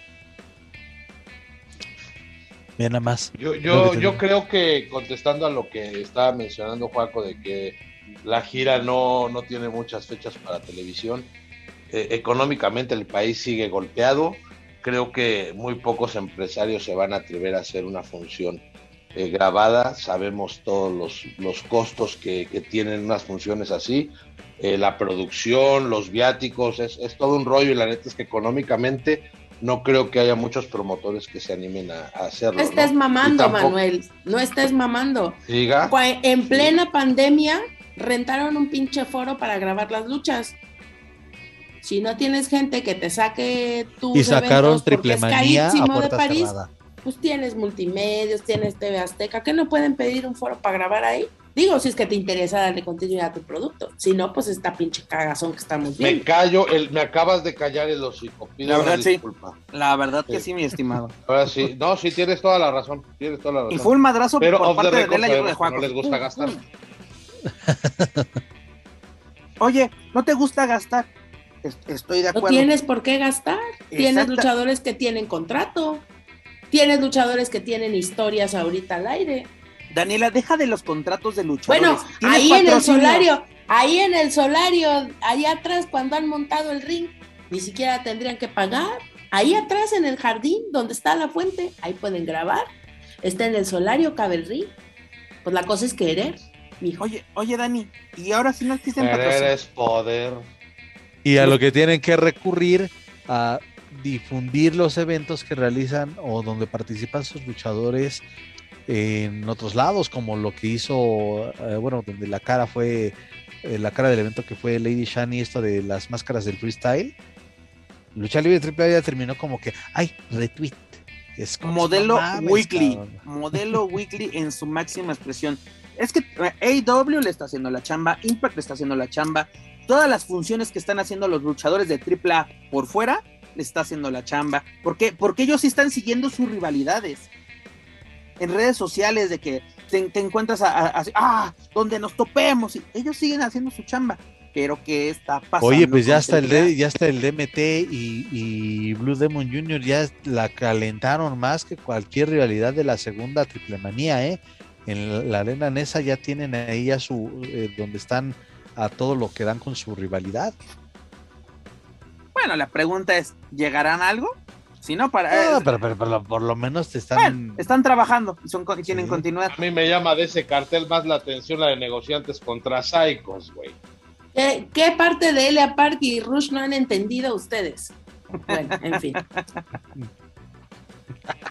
Mira nada más. Yo, yo, yo creo que contestando a lo que estaba mencionando Juaco de que la gira no, no tiene muchas fechas para televisión, eh, económicamente el país sigue golpeado, creo que muy pocos empresarios se van a atrever a hacer una función eh, grabada, sabemos todos los, los costos que, que tienen unas funciones así, eh, la producción, los viáticos, es, es todo un rollo y la neta es que económicamente no creo que haya muchos promotores que se animen a, a hacerlo. No estés ¿no? mamando, tampoco- Manuel. No estés mamando. Diga. En plena pandemia rentaron un pinche foro para grabar las luchas. Si no tienes gente que te saque tus Y sacaron eventos porque triple es manía a carísimo de París, cerrada. pues tienes multimedios, tienes TV Azteca, que no pueden pedir un foro para grabar ahí. Digo, si es que te interesa darle continuidad a tu producto. Si no, pues esta pinche cagazón que estamos Me viendo. callo, el, me acabas de callar el hocico. Pido La una verdad, sí. disculpa. La verdad que Sí. mi estimado. Ahora sí, no, sí tienes toda la razón. Tienes toda la razón. Y fue un madrazo Pero por parte de la de Juaco. no les gusta gastar. Oye, ¿no te gusta gastar? Es- Estoy de No acuerdo. tienes por qué gastar. Tienes luchadores que tienen contrato. Tienes luchadores que tienen historias ahorita al aire. Daniela, deja de los contratos de luchadores. Bueno, ahí en el solario, ahí en el solario, ahí atrás cuando han montado el ring, ni siquiera tendrían que pagar. Ahí atrás en el jardín donde está la fuente, ahí pueden grabar. Está en el solario, cabe el ring. Pues la cosa es querer, mijo. Oye, oye, Dani, y ahora si no existen Querer es poder. Y a lo que tienen que recurrir a difundir los eventos que realizan o donde participan sus luchadores en otros lados, como lo que hizo, eh, bueno, donde la cara fue, eh, la cara del evento que fue Lady Shani, esto de las máscaras del freestyle. Lucha Libre Triple A ya terminó como que, ay, retweet. Es como, modelo mames, weekly, cabrón. modelo weekly en su máxima expresión. Es que eh, AEW le está haciendo la chamba, Impact le está haciendo la chamba, todas las funciones que están haciendo los luchadores de AAA por fuera le está haciendo la chamba. ¿Por qué? Porque ellos sí están siguiendo sus rivalidades. En redes sociales de que te, te encuentras a, a- a- ah, donde nos topemos. Y ellos siguen haciendo su chamba. Pero ¿qué está pasando? Oye, pues ya está el? D- ya está el DMT y, y Blue Demon Jr. ya la calentaron más que cualquier rivalidad de la segunda triple manía, ¿eh? En la, la arena Nesa ya tienen ahí a su eh, donde están a todo lo que dan con su rivalidad. Bueno, la pregunta es, ¿llegarán a algo? Si no, para... Eh, pero, pero- pero por lo menos te están. Bueno, están trabajando y son, tienen Sí. continuidad. A mí me llama de ese cartel más la atención la de negociantes contra Psychos, güey. ¿Qué, qué parte de Elia Park y Rush no han entendido ustedes? Bueno, en fin,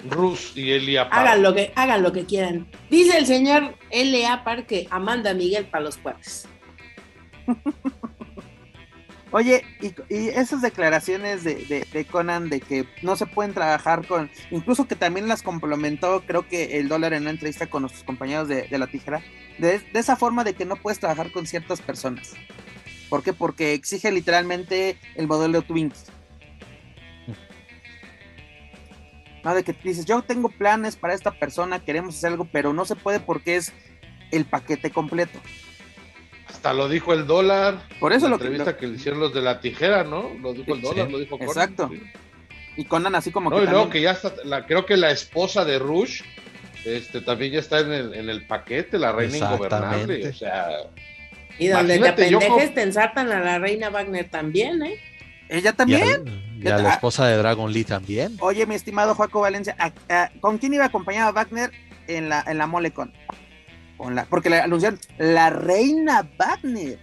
Rus y Elia Park. hagan lo que, hagan lo que quieran. Dice el señor L.A. Park que Amanda Miguel para los cuates. Oye, y, y esas declaraciones de, de- Conan de que no se pueden trabajar con, incluso que también las complementó, creo que el dólar en una entrevista con nuestros compañeros de, de la tijera, de, esa forma de que no puedes trabajar con ciertas personas. ¿Por qué? Porque exige literalmente el modelo Twinks. No, de que dices, yo tengo planes para esta persona, queremos hacer algo, pero no se puede porque es el paquete completo. Hasta lo dijo el dólar. Por eso la lo que- entrevista lo- que le hicieron los de la tijera, ¿no? Lo dijo el Sí, dólar, sí. lo dijo Conan, Exacto. sí. Y Conan así como No, que y luego también- que ya está, la, creo que la esposa de Rush, este, también ya está en el, en el paquete, la reina ingobernable. O sea, Y donde te Imagínate, yo pendejes como- te ensartan a la reina Wagner también, ¿eh? ella Y también. a, y a la esposa de Dragon Lee también. Oye, mi estimado Joaco Valencia, ¿a- a- ¿con quién iba acompañado a Wagner en la, en la Molecon? Con la, porque le anunciaron la reina Wagner.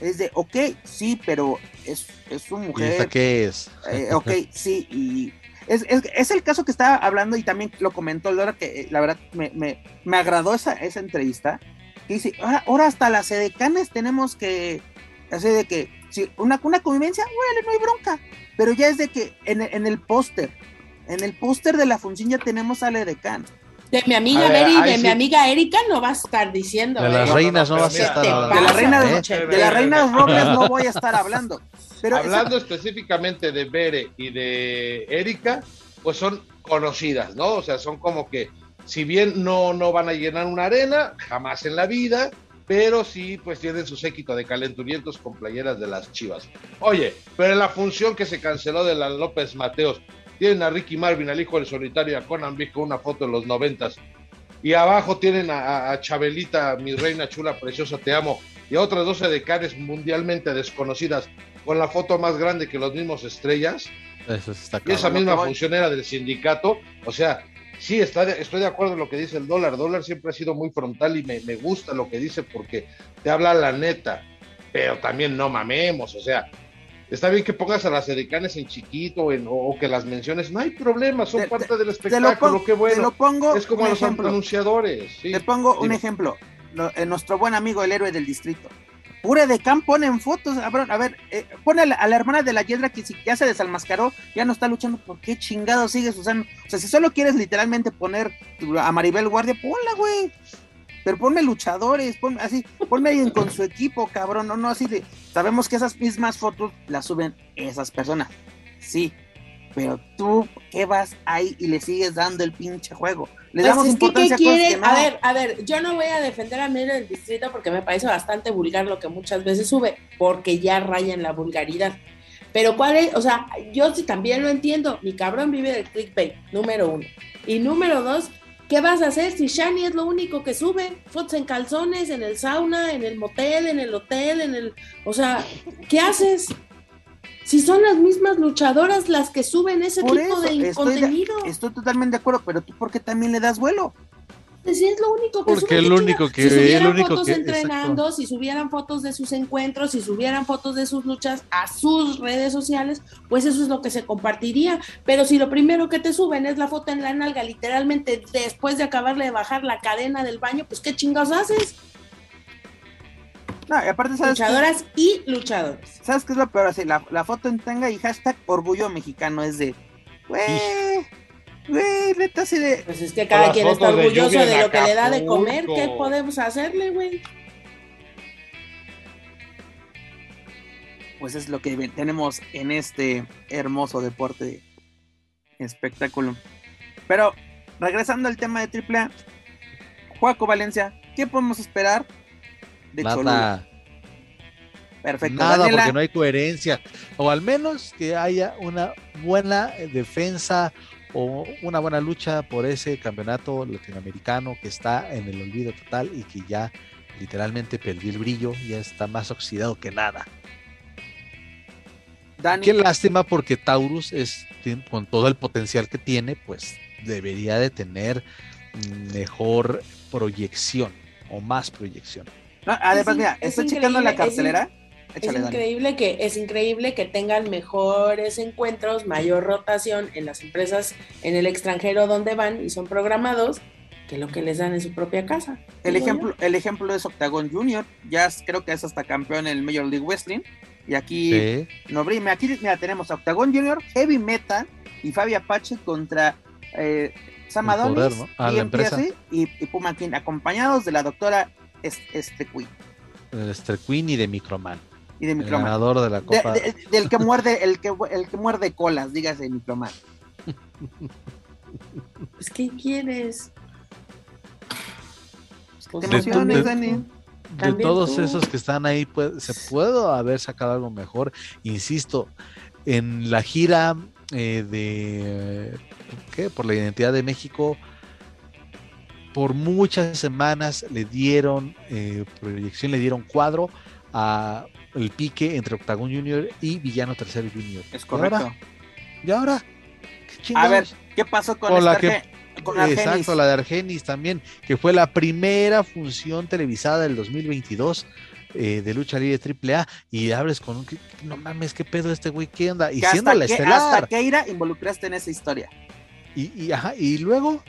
Es de, ok, sí, pero es, es su ¿Y esta mujer. qué es? eh, ok, sí, y es, es, es el caso que estaba hablando y también lo comentó el Dora, que eh, la verdad me, me, me agradó esa, esa entrevista. Que dice, ahora, ahora hasta las edecanes tenemos que, así de que, si una, una convivencia, bueno, no hay bronca, pero ya es de que en, el- en el póster, en el póster de la función ya tenemos al edecán. De mi amiga Mary de sí. mi amiga Erika no vas a estar diciendo. De ¿eh? las reinas no, vas a estar hablando. De la pasa, reina, ¿eh? de la reina Robles no voy a estar hablando. Pero esa- hablando específicamente de Bere y de Erika, pues son conocidas, ¿no? O sea, son como que, si bien no, no van a llenar una arena, jamás en la vida, pero sí, pues tienen su séquito de calenturientos con playeras de las chivas. Oye, pero en la función que se canceló de la López Mateos, tienen a Ricky Marvin, al hijo del solitario, y a Conan Big con una foto en los noventas. Y abajo tienen a, a- Chabelita, mi reina chula, preciosa, te amo. Y a otras 12 decanes mundialmente desconocidas, con la foto más grande que los mismos estrellas. Eso está Y esa misma funcionera del sindicato, o sea, sí, está de- estoy de acuerdo en lo que dice el dólar. Dólar siempre ha sido muy frontal y me, me gusta lo que dice porque te habla la neta, pero también no mamemos, o sea, está bien que pongas a las edecanes en chiquito en- o, que las menciones, no hay problema, son Te- parte del espectáculo, pongo, qué te bueno. lo pongo Es como a los ejemplo. anunciadores. sí. Te pongo un Dime. ejemplo. Lo- eh, nuestro buen amigo, el héroe del distrito. Pure de Can pone en fotos. cabrón. A ver, eh, pone a la, a la hermana de la Yedra que si ya se desalmascaró, ya no está luchando. ¿Por qué chingado sigues usando? O sea, si solo quieres literalmente poner a Maribel Guardia, ponla, güey. Pero ponme luchadores, ponme así, ponme alguien con su equipo, cabrón. No, no, así de. Sabemos que esas mismas fotos las suben esas personas. Sí. Pero tú, ¿qué vas ahí y le sigues dando el pinche juego? Le Pues damos que, ¿qué importancia a cosas que no. A ver, a ver, yo no voy a defender a Mero del Distrito porque me parece bastante vulgar lo que muchas veces sube, porque ya raya en la vulgaridad. Pero cuál es, o sea, yo sí también lo entiendo. Mi cabrón vive del clickbait, número uno. Y número dos, ¿qué vas a hacer si Shani es lo único que sube? Fotos en calzones, en el sauna, en el motel, en el hotel, en el. O sea, ¿qué haces? Si son las mismas luchadoras las que suben ese Por tipo eso, de estoy de- contenido. Estoy totalmente de acuerdo, pero tú, ¿por qué también le das vuelo? Si es lo único que Porque el qué único que- si subieran el único fotos que- entrenando, si subieran fotos de sus encuentros, si subieran fotos de sus luchas a sus redes sociales, pues eso es lo que se compartiría. Pero si lo primero que te suben es la foto en la nalga, literalmente después de acabarle de bajar la cadena del baño, pues qué chingados haces. No, y aparte, ¿sabes qué? Luchadoras y luchadores. ¿Sabes qué es lo peor? Así, la, la foto en tanga y hashtag orgullo mexicano es de, güey, güey, neta, así de, Pues es que cada quien está de orgulloso de, lo que le da de comer. ¿Qué podemos hacerle, güey? pues es lo que tenemos en este hermoso deporte de espectáculo. Pero, regresando al tema de AAA, Juaco Valencia, ¿qué podemos esperar de Cholula? Nada, Perfecto. nada, Daniela, porque no hay coherencia. O al menos que haya una buena defensa o una buena lucha por ese campeonato latinoamericano que está en el olvido total y que ya literalmente perdió el brillo, ya está más oxidado que nada. Dani, Qué lástima porque Taurus es con todo el potencial que tiene, pues debería de tener mejor proyección o más proyección. no, además, Es mira, es estoy checando la increíble, es Dani. increíble que es increíble que tengan mejores encuentros, mayor rotación en las empresas en el extranjero donde van y son programados que lo que les dan en su propia casa. El yo. ejemplo, el ejemplo es Octagon Junior. Ya es- creo que es hasta campeón en el Major League Wrestling. Y aquí Sí. no brilla. Aquí mira, tenemos a Octagon Junior, Heavy Metal y Fabi Apache contra eh, Sam El poder, Adonis ¿no? Ah, la empresa. PMPC y, y Puma King, acompañados de la doctora Es- este Queen El Esther Queen y de Microman. Y de El Microman. ganador de la De- Copa. de- del que muerde, el que el que muerde colas, dígase Microman. Pues, ¿qué quieres? Pues, Te De- emociones, de- Dani. de todos tú. esos que están ahí, pues, se puede haber sacado algo mejor. Insisto, en la gira eh, de ¿qué? por la identidad de México, por muchas semanas le dieron eh, proyección, le dieron cuadro a el pique entre Octagon Junior y Villano Tercero Junior. Es ¿Y correcto. ahora? ¿Y ahora? ¿Qué A ver, ¿qué pasó con, Con la esta que- Arge- con Argenis? Exacto, la de Argenis también, que fue la primera función televisada del 2022 eh, de lucha libre AAA y hables con un, no mames, qué pedo este güey, qué onda, y Que siendo la que, estelar, hasta involucraste en esa historia. y, y, ajá, y luego,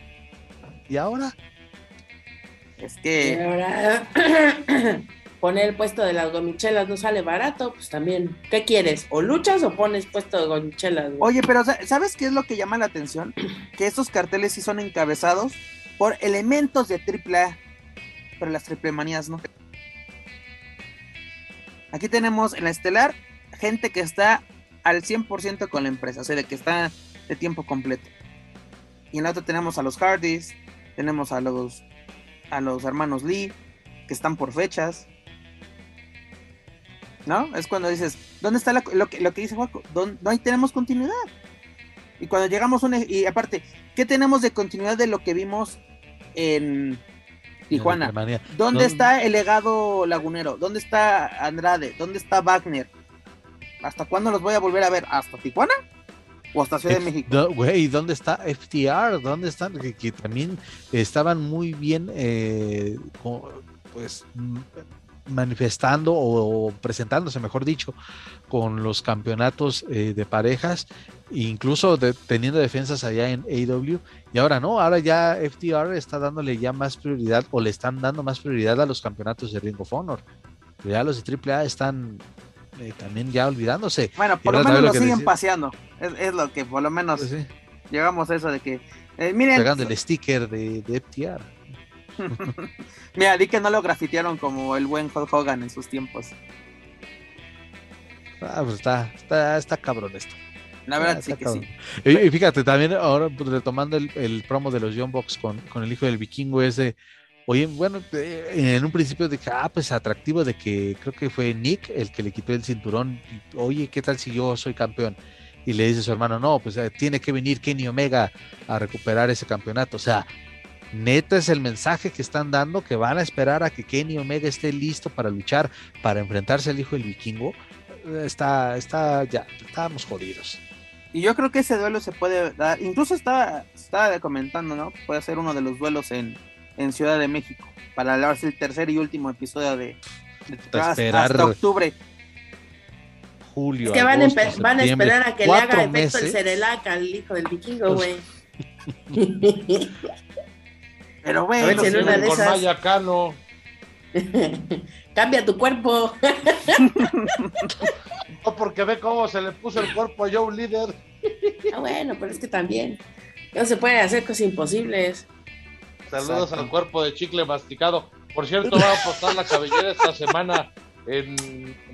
y ahora, Es Y que ahora poner el puesto de las gomichelas no sale barato, pues también. ¿Qué quieres? ¿O luchas o pones puesto de gomichelas? güey? Oye, pero sa- ¿sabes qué es lo que llama la atención? Que estos carteles sí son encabezados por elementos de AAA, pero las triple manías no. Aquí tenemos en la estelar gente que está al 100% con la empresa, o sea, de que está de tiempo completo. Y en la otra tenemos a los Hardys, tenemos a los a los hermanos Lee, que están por fechas. ¿No? Es cuando dices, ¿dónde está la- lo, que, lo que dice Juaco? ¿Dónde- No hay tenemos continuidad. Y cuando llegamos a un... Y aparte, ¿qué tenemos de continuidad de lo que vimos en Tijuana? ¿Dónde está el legado lagunero? ¿Dónde está Andrade? ¿Dónde está Wagner? ¿Hasta cuándo los voy a volver a ver? ¿Hasta Tijuana? ¿O hasta Ciudad de México? do- Güey, ¿dónde está FTR? ¿Dónde están? Que, que también estaban muy bien, eh, pues, manifestando o, presentándose, mejor dicho, con los campeonatos eh, de parejas, incluso de- teniendo defensas allá en AEW. Y ahora no, ahora ya FTR está dándole ya más prioridad o le están dando más prioridad a los campeonatos de Ring of Honor. Ya los de AAA están eh, también ya olvidándose. Bueno, por lo menos lo siguen decía- paseando. Es, es lo que por lo menos Pues sí, llegamos a eso de que... eh, miren, pegando el sticker de, de FTR. mira, di que no lo grafitearon como el buen Hulk Hogan en sus tiempos. Ah, pues está, está, está cabrón esto. La verdad Ah, sí que cabrón. sí. Y, y fíjate, también ahora pues, retomando el, el promo de los Young Bucks con, con el hijo del vikingo ese. Oye, bueno, eh, en un principio dije, ah, pues atractivo de que creo que fue Nick el que le quitó el cinturón. Oye, ¿qué tal si yo soy campeón? Y le dice a su hermano, no, pues eh, tiene que venir Kenny Omega a recuperar ese campeonato. O sea, neta es el mensaje que están dando, que van a esperar a que Kenny Omega esté listo para luchar, para enfrentarse al hijo del vikingo. Eh, Está, está, ya, estábamos jodidos. Y yo creo que ese duelo se puede dar, incluso estaba, estaba comentando, ¿no? Puede ser uno de los duelos en, en Ciudad de México, para hablarse el tercer y último episodio de, de esperar. hasta octubre. Julio. Es que van a, agosto, empe- van a septiembre, esperar a que le haga efecto el meses. Cerelac al hijo del vikingo, güey. Pero A ver bueno, si en una de con esas- Maya Cano. Cambia tu cuerpo. No, porque ve cómo se le puso el cuerpo a Joe Líder. Ah, bueno, pero es que también. No se pueden hacer cosas imposibles. Saludos Exacto. al cuerpo de chicle masticado. Por cierto, va a apostar la cabellera esta semana en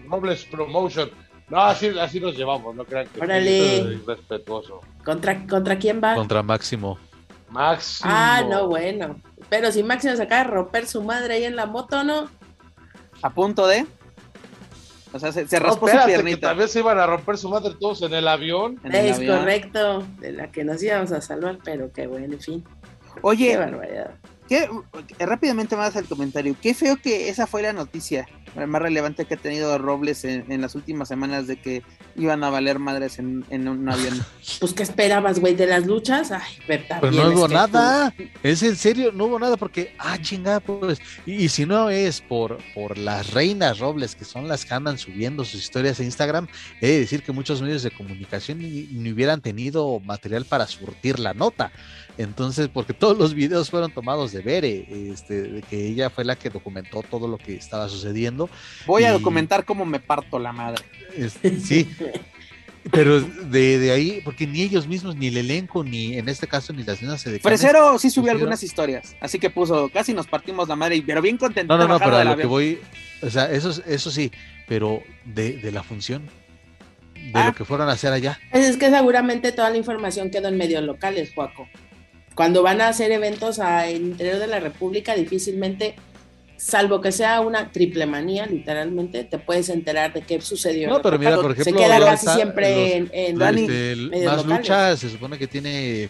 Nobles Promotion. No, así, así nos llevamos, no crean que Órale. soy respetuoso. ¿Contra, ¿Contra quién va? Contra Máximo. Máximo. Ah, no, bueno. Pero si Máximo se acaba de romper su madre ahí en la moto, ¿no? a punto de. O sea, se, se No, raspó su espérate, que piernita. también se iban a romper su madre todos en el avión. en el es avión. correcto. De la que nos íbamos a salvar, pero qué bueno, en fin. Qué Oye, barbaridad. ¿Qué- rápidamente más el comentario. Qué feo que esa fue la noticia. más relevante que ha tenido Robles en, las últimas semanas de que iban a valer madres en, un avión. Pues, ¿qué esperabas, güey, de las luchas? Ay, verdad. Pero no hubo nada. Es en serio, no hubo nada porque, ah, chingada, pues. Y, si no es por, por las reinas Robles, que son las que andan subiendo sus historias en Instagram, he de decir que muchos medios de comunicación ni hubieran tenido material para surtir la nota. Entonces, porque todos los videos fueron tomados de Bere, este, de que ella fue la que documentó todo lo que estaba sucediendo. Voy a documentar cómo me parto la madre. sí. Pero de, ahí, porque ni ellos mismos, ni el elenco, ni en este caso, ni las niñas se Fresero sí subió algunas historias, así que puso, casi nos partimos la madre, pero bien contento. No, no, no, pero a lo que voy, o sea, eso, eso sí, pero de, la función, de lo ah. que fueron a hacer allá. Es que seguramente toda la información quedó en medios locales, Juaco cuando van a hacer eventos al interior de la República, difícilmente, salvo que sea una triple manía, literalmente, te puedes enterar de qué sucedió. No, pero mira, por ejemplo, se queda casi siempre en, en este, más luchas, se supone que tiene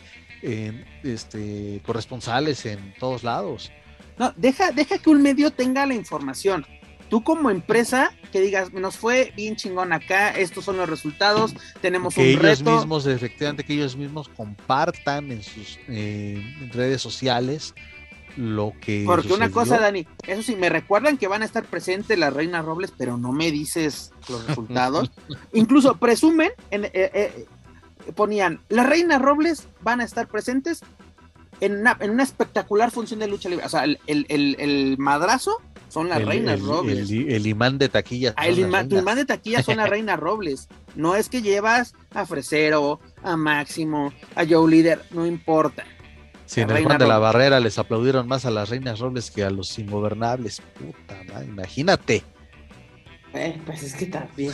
este, corresponsales en todos lados. No, deja, deja que un medio tenga la información tú como empresa que digas, nos fue bien chingón acá, estos son los resultados, tenemos que un ellos mismos, efectivamente, que ellos mismos compartan en sus eh, redes sociales lo que. Porque una cosa, Dani, eso sí, me recuerdan que van a estar presentes las Reinas Robles, pero no me dices los resultados. Incluso presumen, en, eh, eh, ponían, las Reinas Robles van a estar presentes en una, en una espectacular función de lucha libre. O sea, el, el, el madrazo son las reinas Robles. El, imán de taquilla. Ah, el imán, tu imán de taquilla son las reinas Robles. No es que llevas a Fresero, a Máximo, a Joe Líder, no importa. Si en el Juan de la Barrera les aplaudieron más a las reinas Robles que a los ingobernables. Puta madre, imagínate. Eh, pues es que también.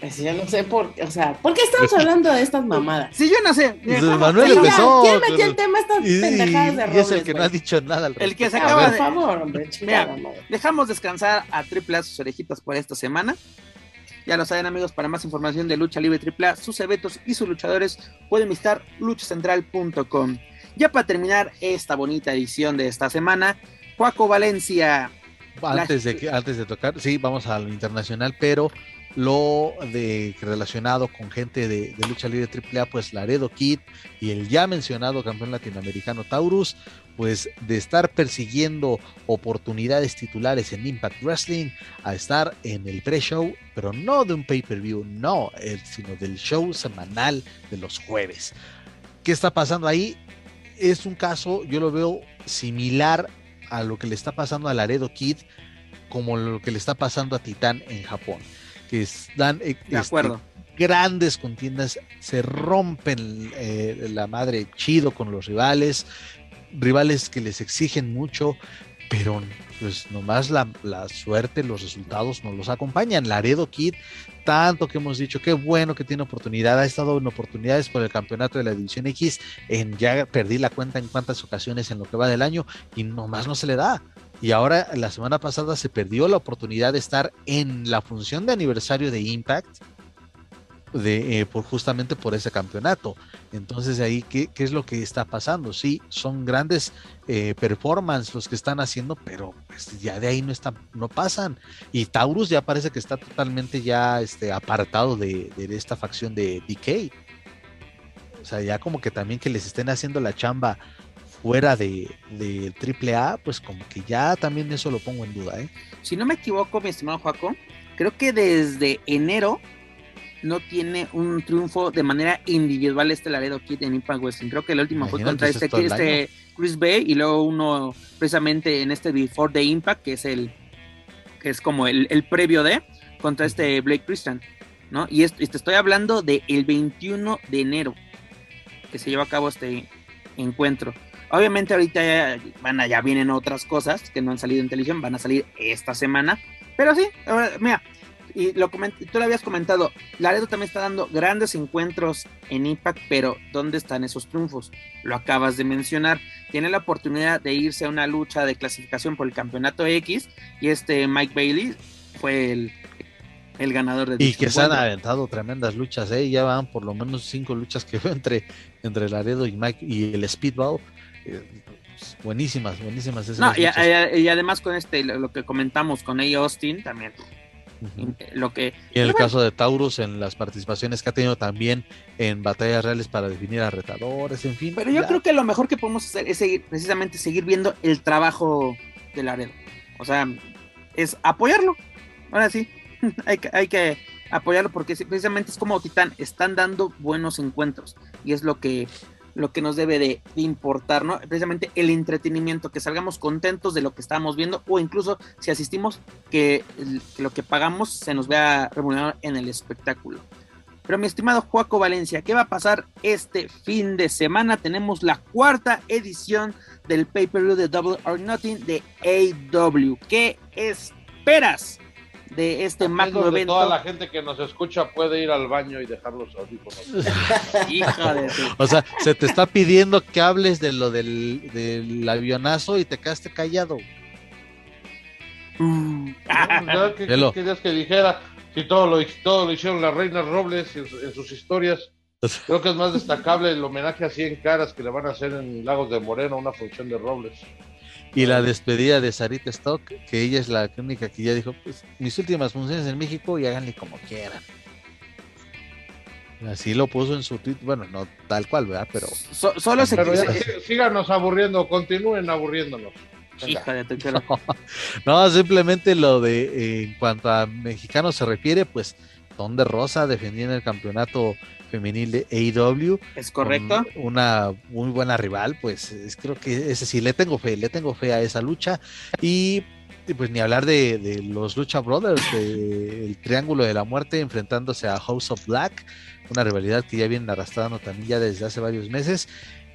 Pues yo no sé por qué, o sea, ¿por qué estamos hablando de estas mamadas? Sí, yo no sé. Pues Manuel empezó. ¿Quién metió el tema estas pendejadas de Robles? Y es el que no ha dicho nada. el que se acaba de... Por favor, hombre, Mira, dejamos descansar a AAA sus orejitas por esta semana. Ya lo saben amigos, para más información de Lucha Libre AAA, sus eventos y sus luchadores pueden visitar luchacentral.com. Ya para terminar esta bonita edición de esta semana, Juaco Valencia. Antes de, antes de tocar, sí, vamos a lo internacional, pero lo de relacionado con gente de, lucha libre AAA, pues Laredo Kid y el ya mencionado campeón latinoamericano Taurus, pues de estar persiguiendo oportunidades titulares en Impact Wrestling a estar en el pre-show, pero no de un pay-per-view, no, sino del show semanal de los jueves. ¿Qué está pasando ahí? Es un caso, yo lo veo similar a lo que le está pasando a Laredo Kid como lo que le está pasando a Titán en Japón que dan eh, este, grandes contiendas, se rompen eh, la madre chido con los rivales, rivales que les exigen mucho, pero pues nomás la, la, suerte, los resultados nos los acompañan. Laredo Kid, tanto que hemos dicho, qué bueno que tiene oportunidad, ha estado en oportunidades por el campeonato de la División X, en ya perdí la cuenta en cuántas ocasiones en lo que va del año y nomás no se le da. Y ahora, la semana pasada se perdió la oportunidad de estar en la función de aniversario de Impact, de, eh, por, justamente por ese campeonato. Entonces, ahí, ¿qué, ¿qué, es lo que está pasando? Sí, son grandes eh, performances los que están haciendo, pero pues, ya de ahí no, están, no pasan. Y Taurus ya parece que está totalmente ya este, apartado de, de esta facción de DK. O sea, ya como que también que les estén haciendo la chamba fuera de, de AAA, pues como que ya también eso lo pongo en duda. ¿eh? Si no me equivoco, mi estimado Joaco, creo que desde enero no tiene un triunfo de manera individual este Laredo Kid en Impact Wrestling. Creo que el último fue contra este, este Chris Bay y luego uno precisamente en este Before the Impact, que es el que es como el, el previo de contra este Blake Christian, ¿no? Y, te estoy hablando del el 21 de enero que se lleva a cabo este encuentro. Obviamente ahorita ya, van ya vienen otras cosas que no han salido en televisión, van a salir esta semana. Pero sí, mira, y lo tú lo habías comentado, Laredo también está dando grandes encuentros en Impact, pero ¿dónde están esos triunfos? Lo acabas de mencionar. Tiene la oportunidad de irse a una lucha de clasificación por el campeonato X y este Mike Bailey fue el, el ganador de Y que se han aventado tremendas luchas, ¿eh? ya van por lo menos cinco luchas que fue entre, entre Laredo y Mike y el Speedball buenísimas, buenísimas esas No, y, además con este, lo, lo que comentamos con A. Austin también. Ujú. Lo que. Y en el bueno, caso de Taurus, en las participaciones que ha tenido también en batallas reales para definir a retadores, en fin. Pero yo ya. creo que lo mejor que podemos hacer es seguir, precisamente seguir viendo el trabajo de Laredo. O sea, es apoyarlo. Ahora sí, hay que, hay que apoyarlo porque precisamente es como Titán, están dando buenos encuentros y es lo que, lo que nos debe de, importar, ¿no? Precisamente el entretenimiento, que salgamos contentos de lo que estamos viendo o incluso si asistimos, que, que lo que pagamos se nos vea remunerado en el espectáculo. Pero mi estimado Juaco Valencia, ¿qué va a pasar este fin de semana? Tenemos la cuarta edición del pay-per-view de Double or Nothing de AW. ¿Qué esperas de este Es magno evento? toda la gente que nos escucha puede ir al baño y dejar los audífonos. Hija de O sea, se te está pidiendo que hables de lo del, del avionazo y te quedaste callado. Ya, ¿Qué, qué querías que dijera? Si todo lo, todo lo hicieron las reinas Robles en, en sus historias. Creo que es más destacable el homenaje a 100 caras que le van a hacer en Lagos de Moreno, una función de Robles. Y la despedida de Sarita Stock, que ella es la única que ya dijo, pues, mis últimas funciones en México y háganle como quieran. Así lo puso en su tweet, bueno, no tal cual, ¿verdad? Pero So- solo se Pero ya, se- sí- síganos aburriendo, continúen aburriéndonos. No, simplemente lo de eh, en cuanto a mexicanos se refiere, pues Don de Rosa defendiendo el campeonato femenil de AEW. ¿Es correcto? Una muy buena rival, pues es- creo que ese sí le tengo fe, le tengo fe a esa lucha. Y, pues ni hablar de, de los Lucha Brothers, de el Triángulo de la Muerte enfrentándose a House of Black, una rivalidad que ya vienen arrastrando también ya desde hace varios meses.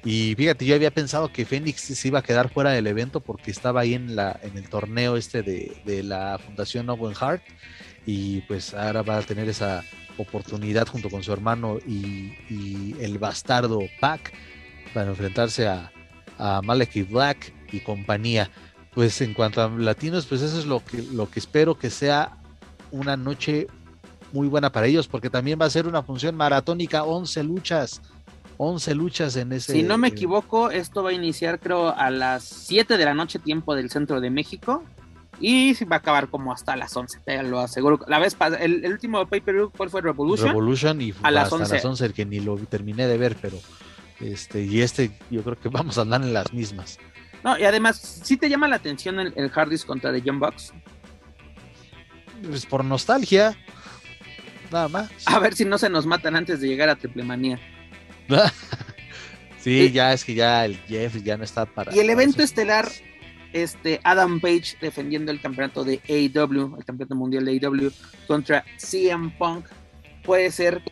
Y fíjate, yo había pensado que Fénix se iba a quedar fuera del evento porque estaba ahí en, la, en el torneo este de, de la Fundación Owen Hart. Y pues ahora va a tener esa oportunidad junto con su hermano y, y el bastardo Pac para enfrentarse a, a Malek Black y compañía. Pues en cuanto a latinos, pues eso es lo que, lo que espero que sea una noche muy buena para ellos, porque también va a ser una función maratónica, 11 luchas, 11 luchas en ese... Si no me equivoco, esto va a iniciar creo a las 7 de la noche tiempo del centro de México y se va a acabar como hasta las 11, te lo aseguro. La vez el, el último pay-per-view, ¿cuál fue? Revolution. Revolution y A las hasta 11. las 11, que ni lo terminé de ver, pero este y este yo creo que vamos a andar en las mismas. No, y además, si te llama la atención el, el Hardys contra The Young Bucks? Pues por nostalgia, nada más. A ver si no se nos matan antes de llegar a Triple Manía. sí, Y- ya es que ya el Jeff ya no está para. Y el evento estelar. Este Adam Page defendiendo el campeonato de AEW, el campeonato mundial de AEW, contra CM Punk, puede ser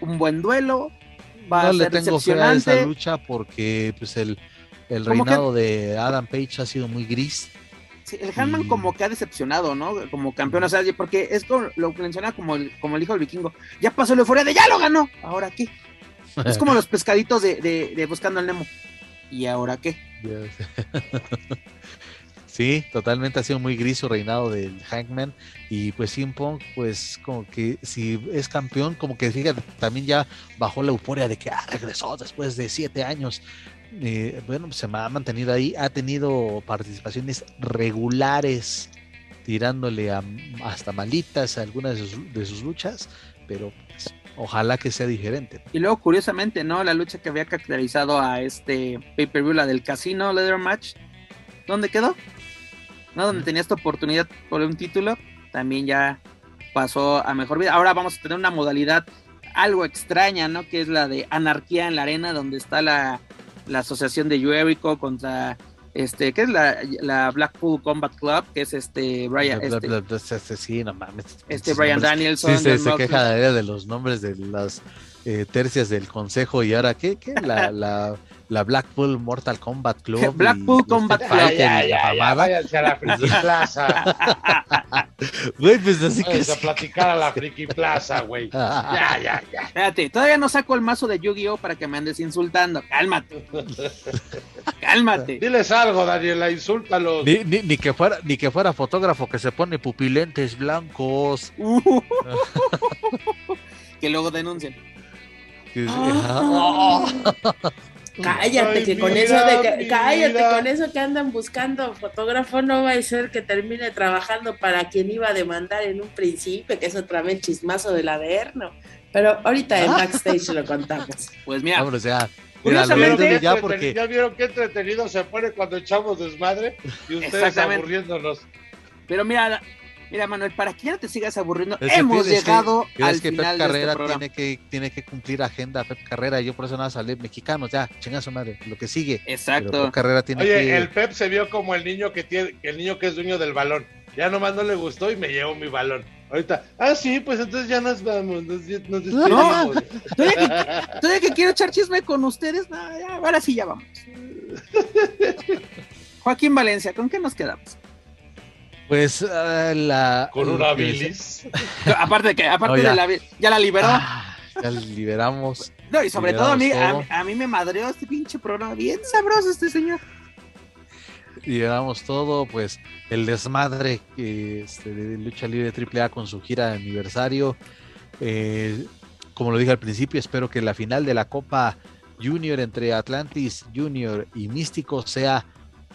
un buen duelo. Va no a le ser tengo fe a esa lucha porque pues el, el que- reinado de Adam Page ha sido muy gris. Sí, el Hanman Y- como que ha decepcionado, ¿no? Como campeón, o sea, porque es como lo menciona como el, como el hijo del vikingo. Ya pasó la euforia de ya lo ganó. ¿Ahora qué? Es como los pescaditos de, de- de Buscando el Nemo. ¿Y ahora qué? Sí, totalmente ha sido muy gris su reinado del Hangman y pues CM Punk pues como que si es campeón como que fíjate también ya bajó la euforia de que ah, regresó después de siete años. Eh, bueno, se ha mantenido ahí, ha tenido participaciones regulares tirándole a, hasta malitas a algunas de sus, de sus luchas, pero ojalá que sea diferente. Y luego, curiosamente, ¿no? La lucha que había caracterizado a este pay-per-view, la del casino leather match, ¿dónde quedó? ¿No? Donde tenía esta oportunidad por un título, también ya pasó a mejor vida. Ahora vamos a tener una modalidad algo extraña, ¿no? Que es la de anarquía en la arena, donde está la, la asociación de Jericho contra este, ¿qué es la, la Blackpool Combat Club? Que es este Brian, Bla, bla, este, bla, sí, no mames. este Brian nombres. Danielson. Sí, se, se queja de los nombres de las eh, tercias del consejo y ahora qué, qué? La, la, la Blackpool Mortal Kombat Club. Blackpool Combat Street Club. Ya, ya, ya, váyanse a la Friki Plaza. Güey, pues así que a platicar a la Friki Plaza, güey. Ya, ya, ya. Espérate, todavía no saco el mazo de Yu-Gi-Oh para que me andes insultando. Cálmate. Cálmate. Diles algo, Daniela, insúltalos. Ni, ni, ni que fuera, ni que fuera fotógrafo que se pone pupilentes blancos. Uh. que luego denuncien. Que- Ah. Cállate, Ay, que con mira, eso de que, mira. cállate con eso que andan buscando fotógrafo, no va a ser que termine trabajando para quien iba a demandar en un principio, que es otra vez chismazo del Averno. Pero ahorita en backstage lo contamos. Pues mira, Vámonos ya. Curiosamente, ya porque ¿Ya vieron qué entretenido se pone cuando echamos desmadre? Y ustedes aburriéndonos. pero mira, mira Manuel, para que ya no te sigas aburriendo, Es que hemos que- llegado tienes al que final Pep de este Carrera tiene que, tiene que cumplir agenda Pep Carrera. Yo por eso nada salí mexicanos, ya, chinga su madre, lo que sigue. Pero Exacto. Pep Carrera tiene Oye, que. el Pep se vio como el niño que tiene, el niño que es dueño del balón. Ya nomás no le gustó y me llevo mi balón. Ahorita, ah, sí, pues entonces ya nos vamos, nos, nos despedimos. Todavía que, todavía que quiero echar chisme con ustedes, no, ya, ahora sí ya vamos. Joaquín Valencia, ¿con qué nos quedamos? Pues ah, la. Con una bilis. Aparte de que, aparte No, ya. de la ya la liberó. Ah, ya liberamos. no, y sobre todo a mí, a, a mí me madreó este pinche programa. Bien sabroso este señor. Liberamos todo, pues el desmadre que, este, de lucha libre AAA con su gira de aniversario. Eh, como lo dije al principio, espero que la final de la Copa Junior entre Atlantis Junior y Místico sea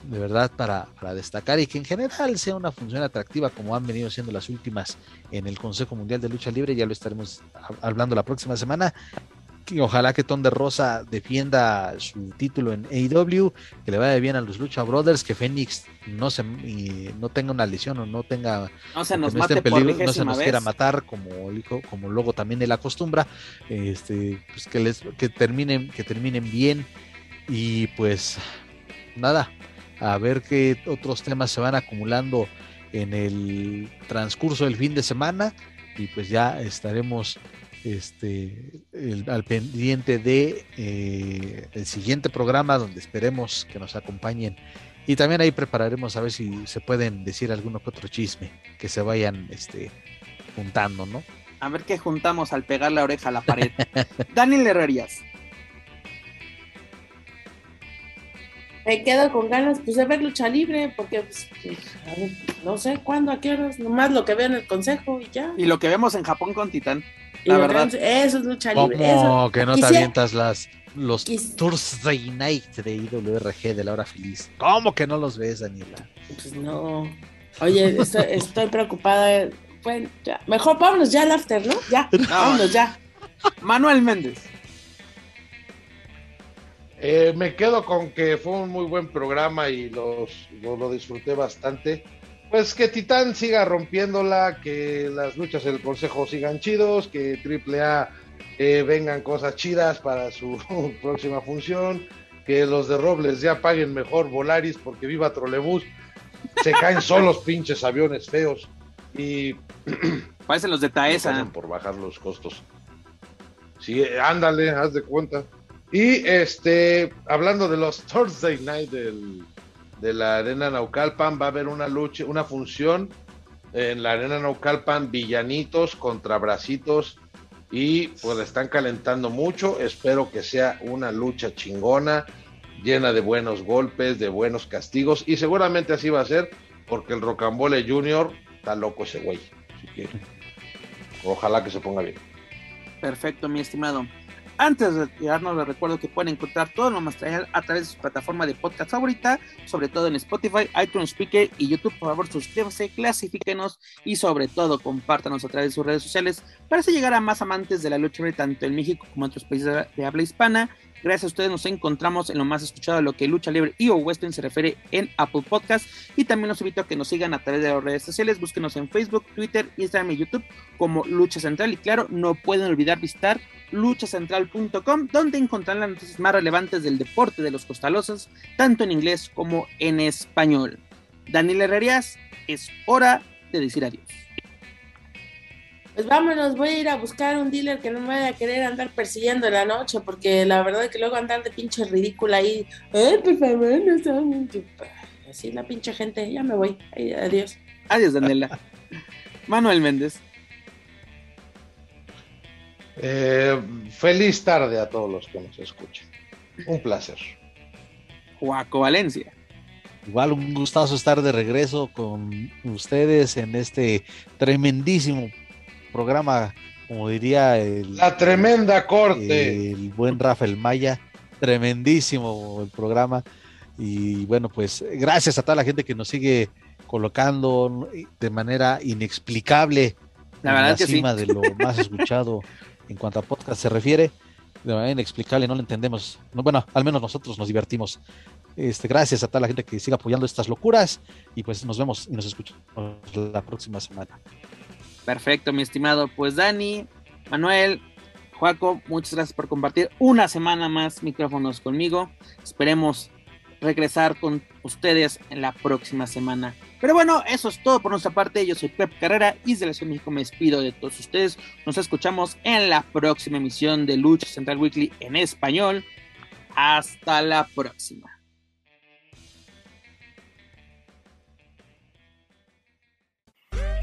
de verdad para, para destacar y que en general sea una función atractiva como han venido siendo las últimas en el Consejo Mundial de Lucha Libre. Ya lo estaremos hab- hablando la próxima semana. Que ojalá que Ton de Rosa defienda su título en AEW, que le vaya bien a los Lucha Brothers, que Fénix no se y no tenga una lesión o no tenga No se nos no esté mate por peligro, no se nos vez. quiera matar como como luego también él acostumbra este pues que les que terminen que terminen bien y pues nada a ver qué otros temas se van acumulando en el transcurso del fin de semana y pues ya estaremos este al pendiente de eh, el siguiente programa donde esperemos que nos acompañen y también ahí prepararemos a ver si se pueden decir alguno que otro chisme que se vayan este juntando, ¿no? A ver qué juntamos al pegar la oreja a la pared. Daniel Herrerías. Me quedo con ganas pues, de ver lucha libre, porque pues, a ver, no sé cuándo, a qué horas, nomás lo que veo en el consejo y ya. Y lo que vemos en Japón con Titán. Y la lo que verdad. en- Eso es lucha libre. Como Eso. que no te avientas las los Quis- Thursday Night de IWRG de la hora feliz. ¿Cómo que no los ves, Daniela? Pues no. Oye, estoy, estoy preocupada. Bueno, ya. Mejor vámonos ya al after, ¿no? Ya, vámonos ya. Manuel Méndez. Eh, me quedo con que fue un muy buen programa y los, lo, lo disfruté bastante. Pues que Titán siga rompiéndola, que las luchas del Consejo sigan chidos, que AAA eh, vengan cosas chidas para su próxima función, que los de Robles ya paguen mejor Volaris porque viva Trolebús. Se caen solos pinches aviones feos y Parecen los de Taesa. por bajar los costos. Sí, ándale, haz de cuenta. Y este, hablando de los Thursday Night del, de la Arena Naucalpan, va a haber una lucha, una función en la Arena Naucalpan, villanitos contra bracitos. Y pues están calentando mucho. Espero que sea una lucha chingona, llena de buenos golpes, de buenos castigos. Y seguramente así va a ser, porque el Rocambole Junior está loco ese güey. Así que ojalá que se ponga bien. Perfecto, mi estimado. Antes de retirarnos, les recuerdo que pueden encontrar todo lo material a través de su plataforma de podcast favorita, sobre todo en Spotify, iTunes Speaker y YouTube. Por favor, suscríbanse, clasifíquenos y sobre todo compártanos a través de sus redes sociales para llegar a más amantes de la lucha libre tanto en México como en otros países de habla hispana. Gracias a ustedes nos encontramos en lo más escuchado de lo que lucha libre y o western se refiere en Apple Podcast y también los invito a que nos sigan a través de las redes sociales, búsquenos en Facebook, Twitter, Instagram y YouTube como Lucha Central y claro, no pueden olvidar visitar luchacentral.com donde encontrarán las noticias más relevantes del deporte de los costalosos, tanto en inglés como en español. Daniel Herrerías, es hora de decir adiós. Pues vámonos, voy a ir a buscar un dealer que no me vaya a querer andar persiguiendo en la noche, porque la verdad es que luego andar de pinche ridícula ahí, ay, por favor, no. Así la pinche gente, ya me voy. Ay, adiós. Adiós, Daniela. Manuel Méndez. Eh, feliz tarde a todos los que nos escuchan. Un placer. Juaco Valencia. Igual un gustazo estar de regreso con ustedes en este tremendísimo programa, como diría el, La tremenda corte. el buen Rafael Maya. tremendísimo el programa. Y bueno, pues gracias a toda la gente que nos sigue colocando de manera inexplicable la verdad que cima de lo más escuchado en cuanto a podcast se refiere. De manera inexplicable, no lo entendemos. bueno, al menos nosotros nos divertimos. Este, gracias a toda la gente que sigue apoyando estas locuras y pues nos vemos y nos escuchamos la próxima semana. Perfecto, mi estimado. Pues Dani, Manuel, Juaco, muchas gracias por compartir una semana más micrófonos conmigo. Esperemos regresar con ustedes en la próxima semana. Pero bueno, eso es todo por nuestra parte. Yo soy Pep Carrera y desde la Ciudad de México me despido de todos ustedes. Nos escuchamos en la próxima emisión de Lucha Central Weekly en español. Hasta la próxima.